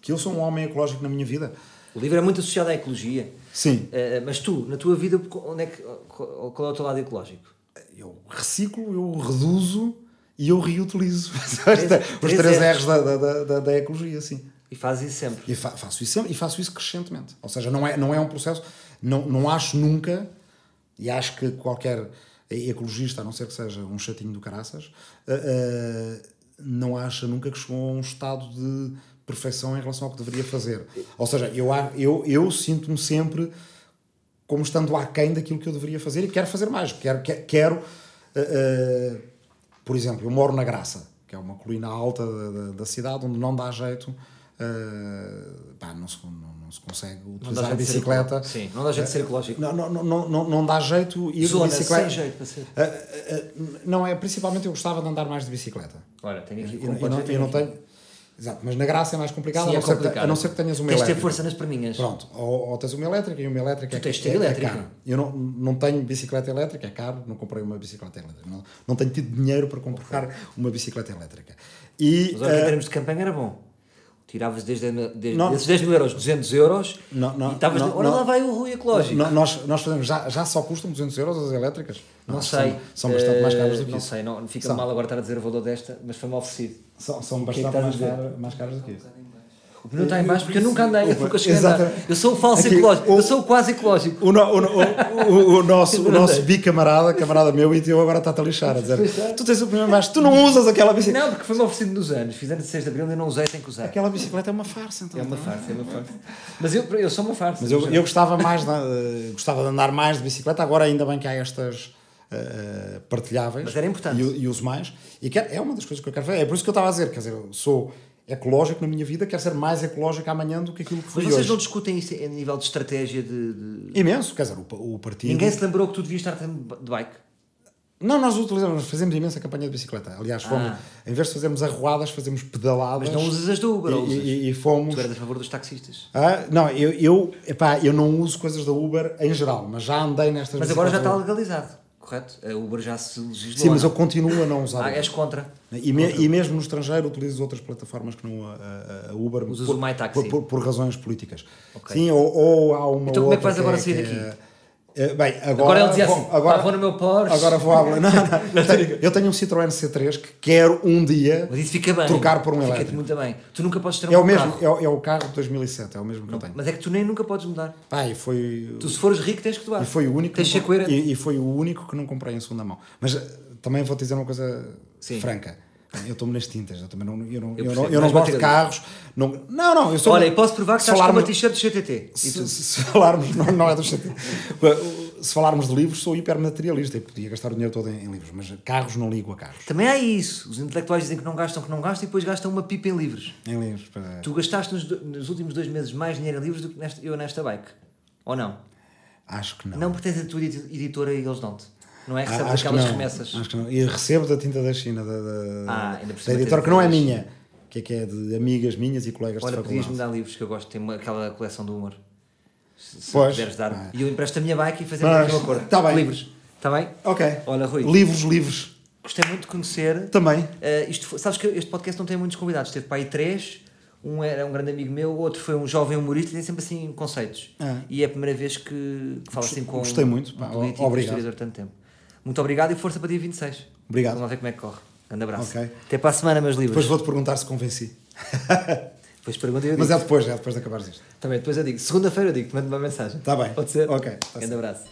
Que eu sou um homem ecológico na minha vida. O livro é muito associado à ecologia, Sim, eh, mas tu, na tua vida, onde é que, qual é o teu lado ecológico? eu reciclo, eu reduzo e eu reutilizo. Os três três R's. R's da, da, da- da ecologia, sim. E fazes isso sempre. E fa- faço isso sempre, e faço isso crescentemente. Ou seja, não é, não é um processo. Não, não acho nunca, e acho que qualquer ecologista, a não ser que seja um chatinho do caraças, eh, eh, não acha nunca que chegou a um estado de perfeição em relação ao que deveria fazer. Ou seja, eu, eu, eu sinto-me sempre como estando aquém daquilo que eu deveria fazer e quero fazer mais. Quero, que- quero eh, por exemplo, eu moro na Graça, que é uma colina alta da, da- da cidade onde não dá jeito, eh, pá, não, se, não, não se consegue utilizar a ser bicicleta. Sim, não dá jeito de ser ecológico. Não, não, não, não, não dá jeito ir Zona, de bicicleta. sem jeito para ser. Eh, eh, eh, não é, principalmente eu gostava de andar mais de bicicleta. Olha, tenho aqui Eu, eu não, eu não tenho. Exato, mas na Graça é mais complicado, Sim, a, é não ser que, complicado. a não ser que tenhas uma Tens de ter elétrica. força nas perninhas. Pronto, ou, ou tens uma elétrica e uma elétrica é, tens ter é, é elétrica. caro. Eu não, não tenho bicicleta elétrica, é caro, não comprei uma bicicleta elétrica. Não, não tenho tido dinheiro para comprar uma bicicleta elétrica. E, Mas olha, que em eh, termos de campanha era bom. Tiravas desde, desde Não. desses 10 mil euros, 200 euros Não, não, e estavas não, ora não. lá vai o Rui ecológico. no- nós, nós fazemos, já, já só custam 200 euros as elétricas? Não, são- sei. São, bastante mais caras do Eh, que Não isso. sei, não, fica São. mal agora estar a dizer o valor desta, mas foi-me oferecido. São, são é bastante mais, mais caras do que isso. O pneu está em baixo porque eu nunca andei, eu nunca cheguei a andar. Exatamente. Eu sou o falso Aqui, ecológico, o- eu sou o quase ecológico. O, no- o, o, o, nosso, o Eu não nosso bicamarada, camarada meu, e teu agora está-te a lixar, a dizer: é. Tu tens o primeiro mais, tu não usas aquela bicicleta. Não, porque foi-me oferecido nos anos. Fiz antes de 6 de abril e eu não usei, tenho que usar. Aquela bicicleta é uma farsa, então. É uma farsa, é uma farsa. Mas eu, eu sou uma farsa. Mas eu, eu gostava mais de, eh, gostava de andar mais de bicicleta, agora ainda bem que há estas eh, partilháveis. Mas era importante. E, eu- e uso mais. E quero- é uma das coisas que eu quero fazer. É por isso que eu estava a dizer, quer dizer, eu sou ecológico na minha vida, quero ser mais ecológico amanhã do que aquilo que fui Mas vocês hoje. não discutem isso a nível de estratégia de. de- Imenso, quer dizer, o, o partido... Ninguém se lembrou que tu devias estar de bike? Não, nós utilizamos, nós fazemos imensa campanha de bicicleta. Aliás, fomos, Ah. em vez de fazermos arruadas, fazemos pedaladas. Mas não usas as do Uber, e, usas? e, e fomos... Tu eras a favor dos taxistas. Ah, não, eu, eu, epá, eu não uso coisas da Uber em geral, mas já andei nestas Mas agora já está legalizado, correto? A Uber já se legislou. Sim, mas não? eu continuo a não usar. Ah, és contra. E, me- e mesmo no estrangeiro utilizo outras plataformas que não a, a- a Uber Usas por, o MyTaxi. por, por, por razões políticas. Ok. Sim, ou, ou há uma Então como é que vais agora é- sair que daqui? É, bem, agora, Agora ele dizia assim: agora, "Pá, vou no meu Porsche. agora vou à... Não, não, tenho- eu tenho um Citroën C3 que quero um dia fica bem. trocar por um Fica-te elétrico. muito bem. Tu nunca podes ter um É o, bom mesmo, carro. é, o- é o carro de 2007, é o mesmo que eu tenho. Mas é que tu nem nunca podes mudar. Pá, e foi, Tu, se fores rico, tens que doar. e foi o único Tens que não- e, e foi o único que não comprei em segunda mão. Mas eh, também vou-te dizer uma coisa Sim. franca. Eu estou-me nas tintas, eu também não, eu não, eu percebo, não, eu não gosto de carros. Não, não, não, eu sou. Olha, e posso provar que estás com uma t-shirt do GTT. E se, se- falarmos, não, não é do CT. Se falarmos de livros, sou hipermaterialista e podia gastar o dinheiro todo em, em livros, mas carros não ligo a carros. Também há isso. Os intelectuais dizem que não gastam, que não gastam e depois gastam uma pipa em livros. Em livros, para... Tu gastaste nos, nos últimos dois meses mais dinheiro em livros do que nesta, eu nesta bike. Ou não? acho que não. Não, porque tens a tua edi- editora e eles dão-te. Não é? Ah, Recebes que aquelas não. remessas. Acho que não. E recebo da tinta da China, da, da, Ah, ainda da editora, que não é minha, que é, que é de amigas minhas e colegas Olha, de podias-me faculdade. dar livros que eu gosto. Tem uma, aquela coleção do humor. Se, se Pois. puderes dar. Ah. E eu empresto a minha bike e fazemos Mas, aqui um acordo. tá bem. Livros. Está bem? Ok. Olha, Rui. Livros livres. Gostei muito de conhecer. Também. Eh, isto sabes que este podcast não tem muitos convidados. Teve para aí três. Um era um grande amigo meu, o outro foi um jovem humorista e tem sempre assim conceitos. Ah. E é a primeira vez que, que falo assim com Gostei muito. um Pá, político obrigado. historiador tanto tempo. Muito obrigado e força para dia 26. Obrigado. Vamos lá ver como é que corre. Grande abraço. Ok. Até para a semana, meus livros. Depois vou-te perguntar se convenci. Depois pergunta e eu Mas é depois, é depois de acabares isto. Também, depois eu digo. Segunda-feira eu digo, te mando uma mensagem. Tá bem. Pode ser? Ok, Grande abraço.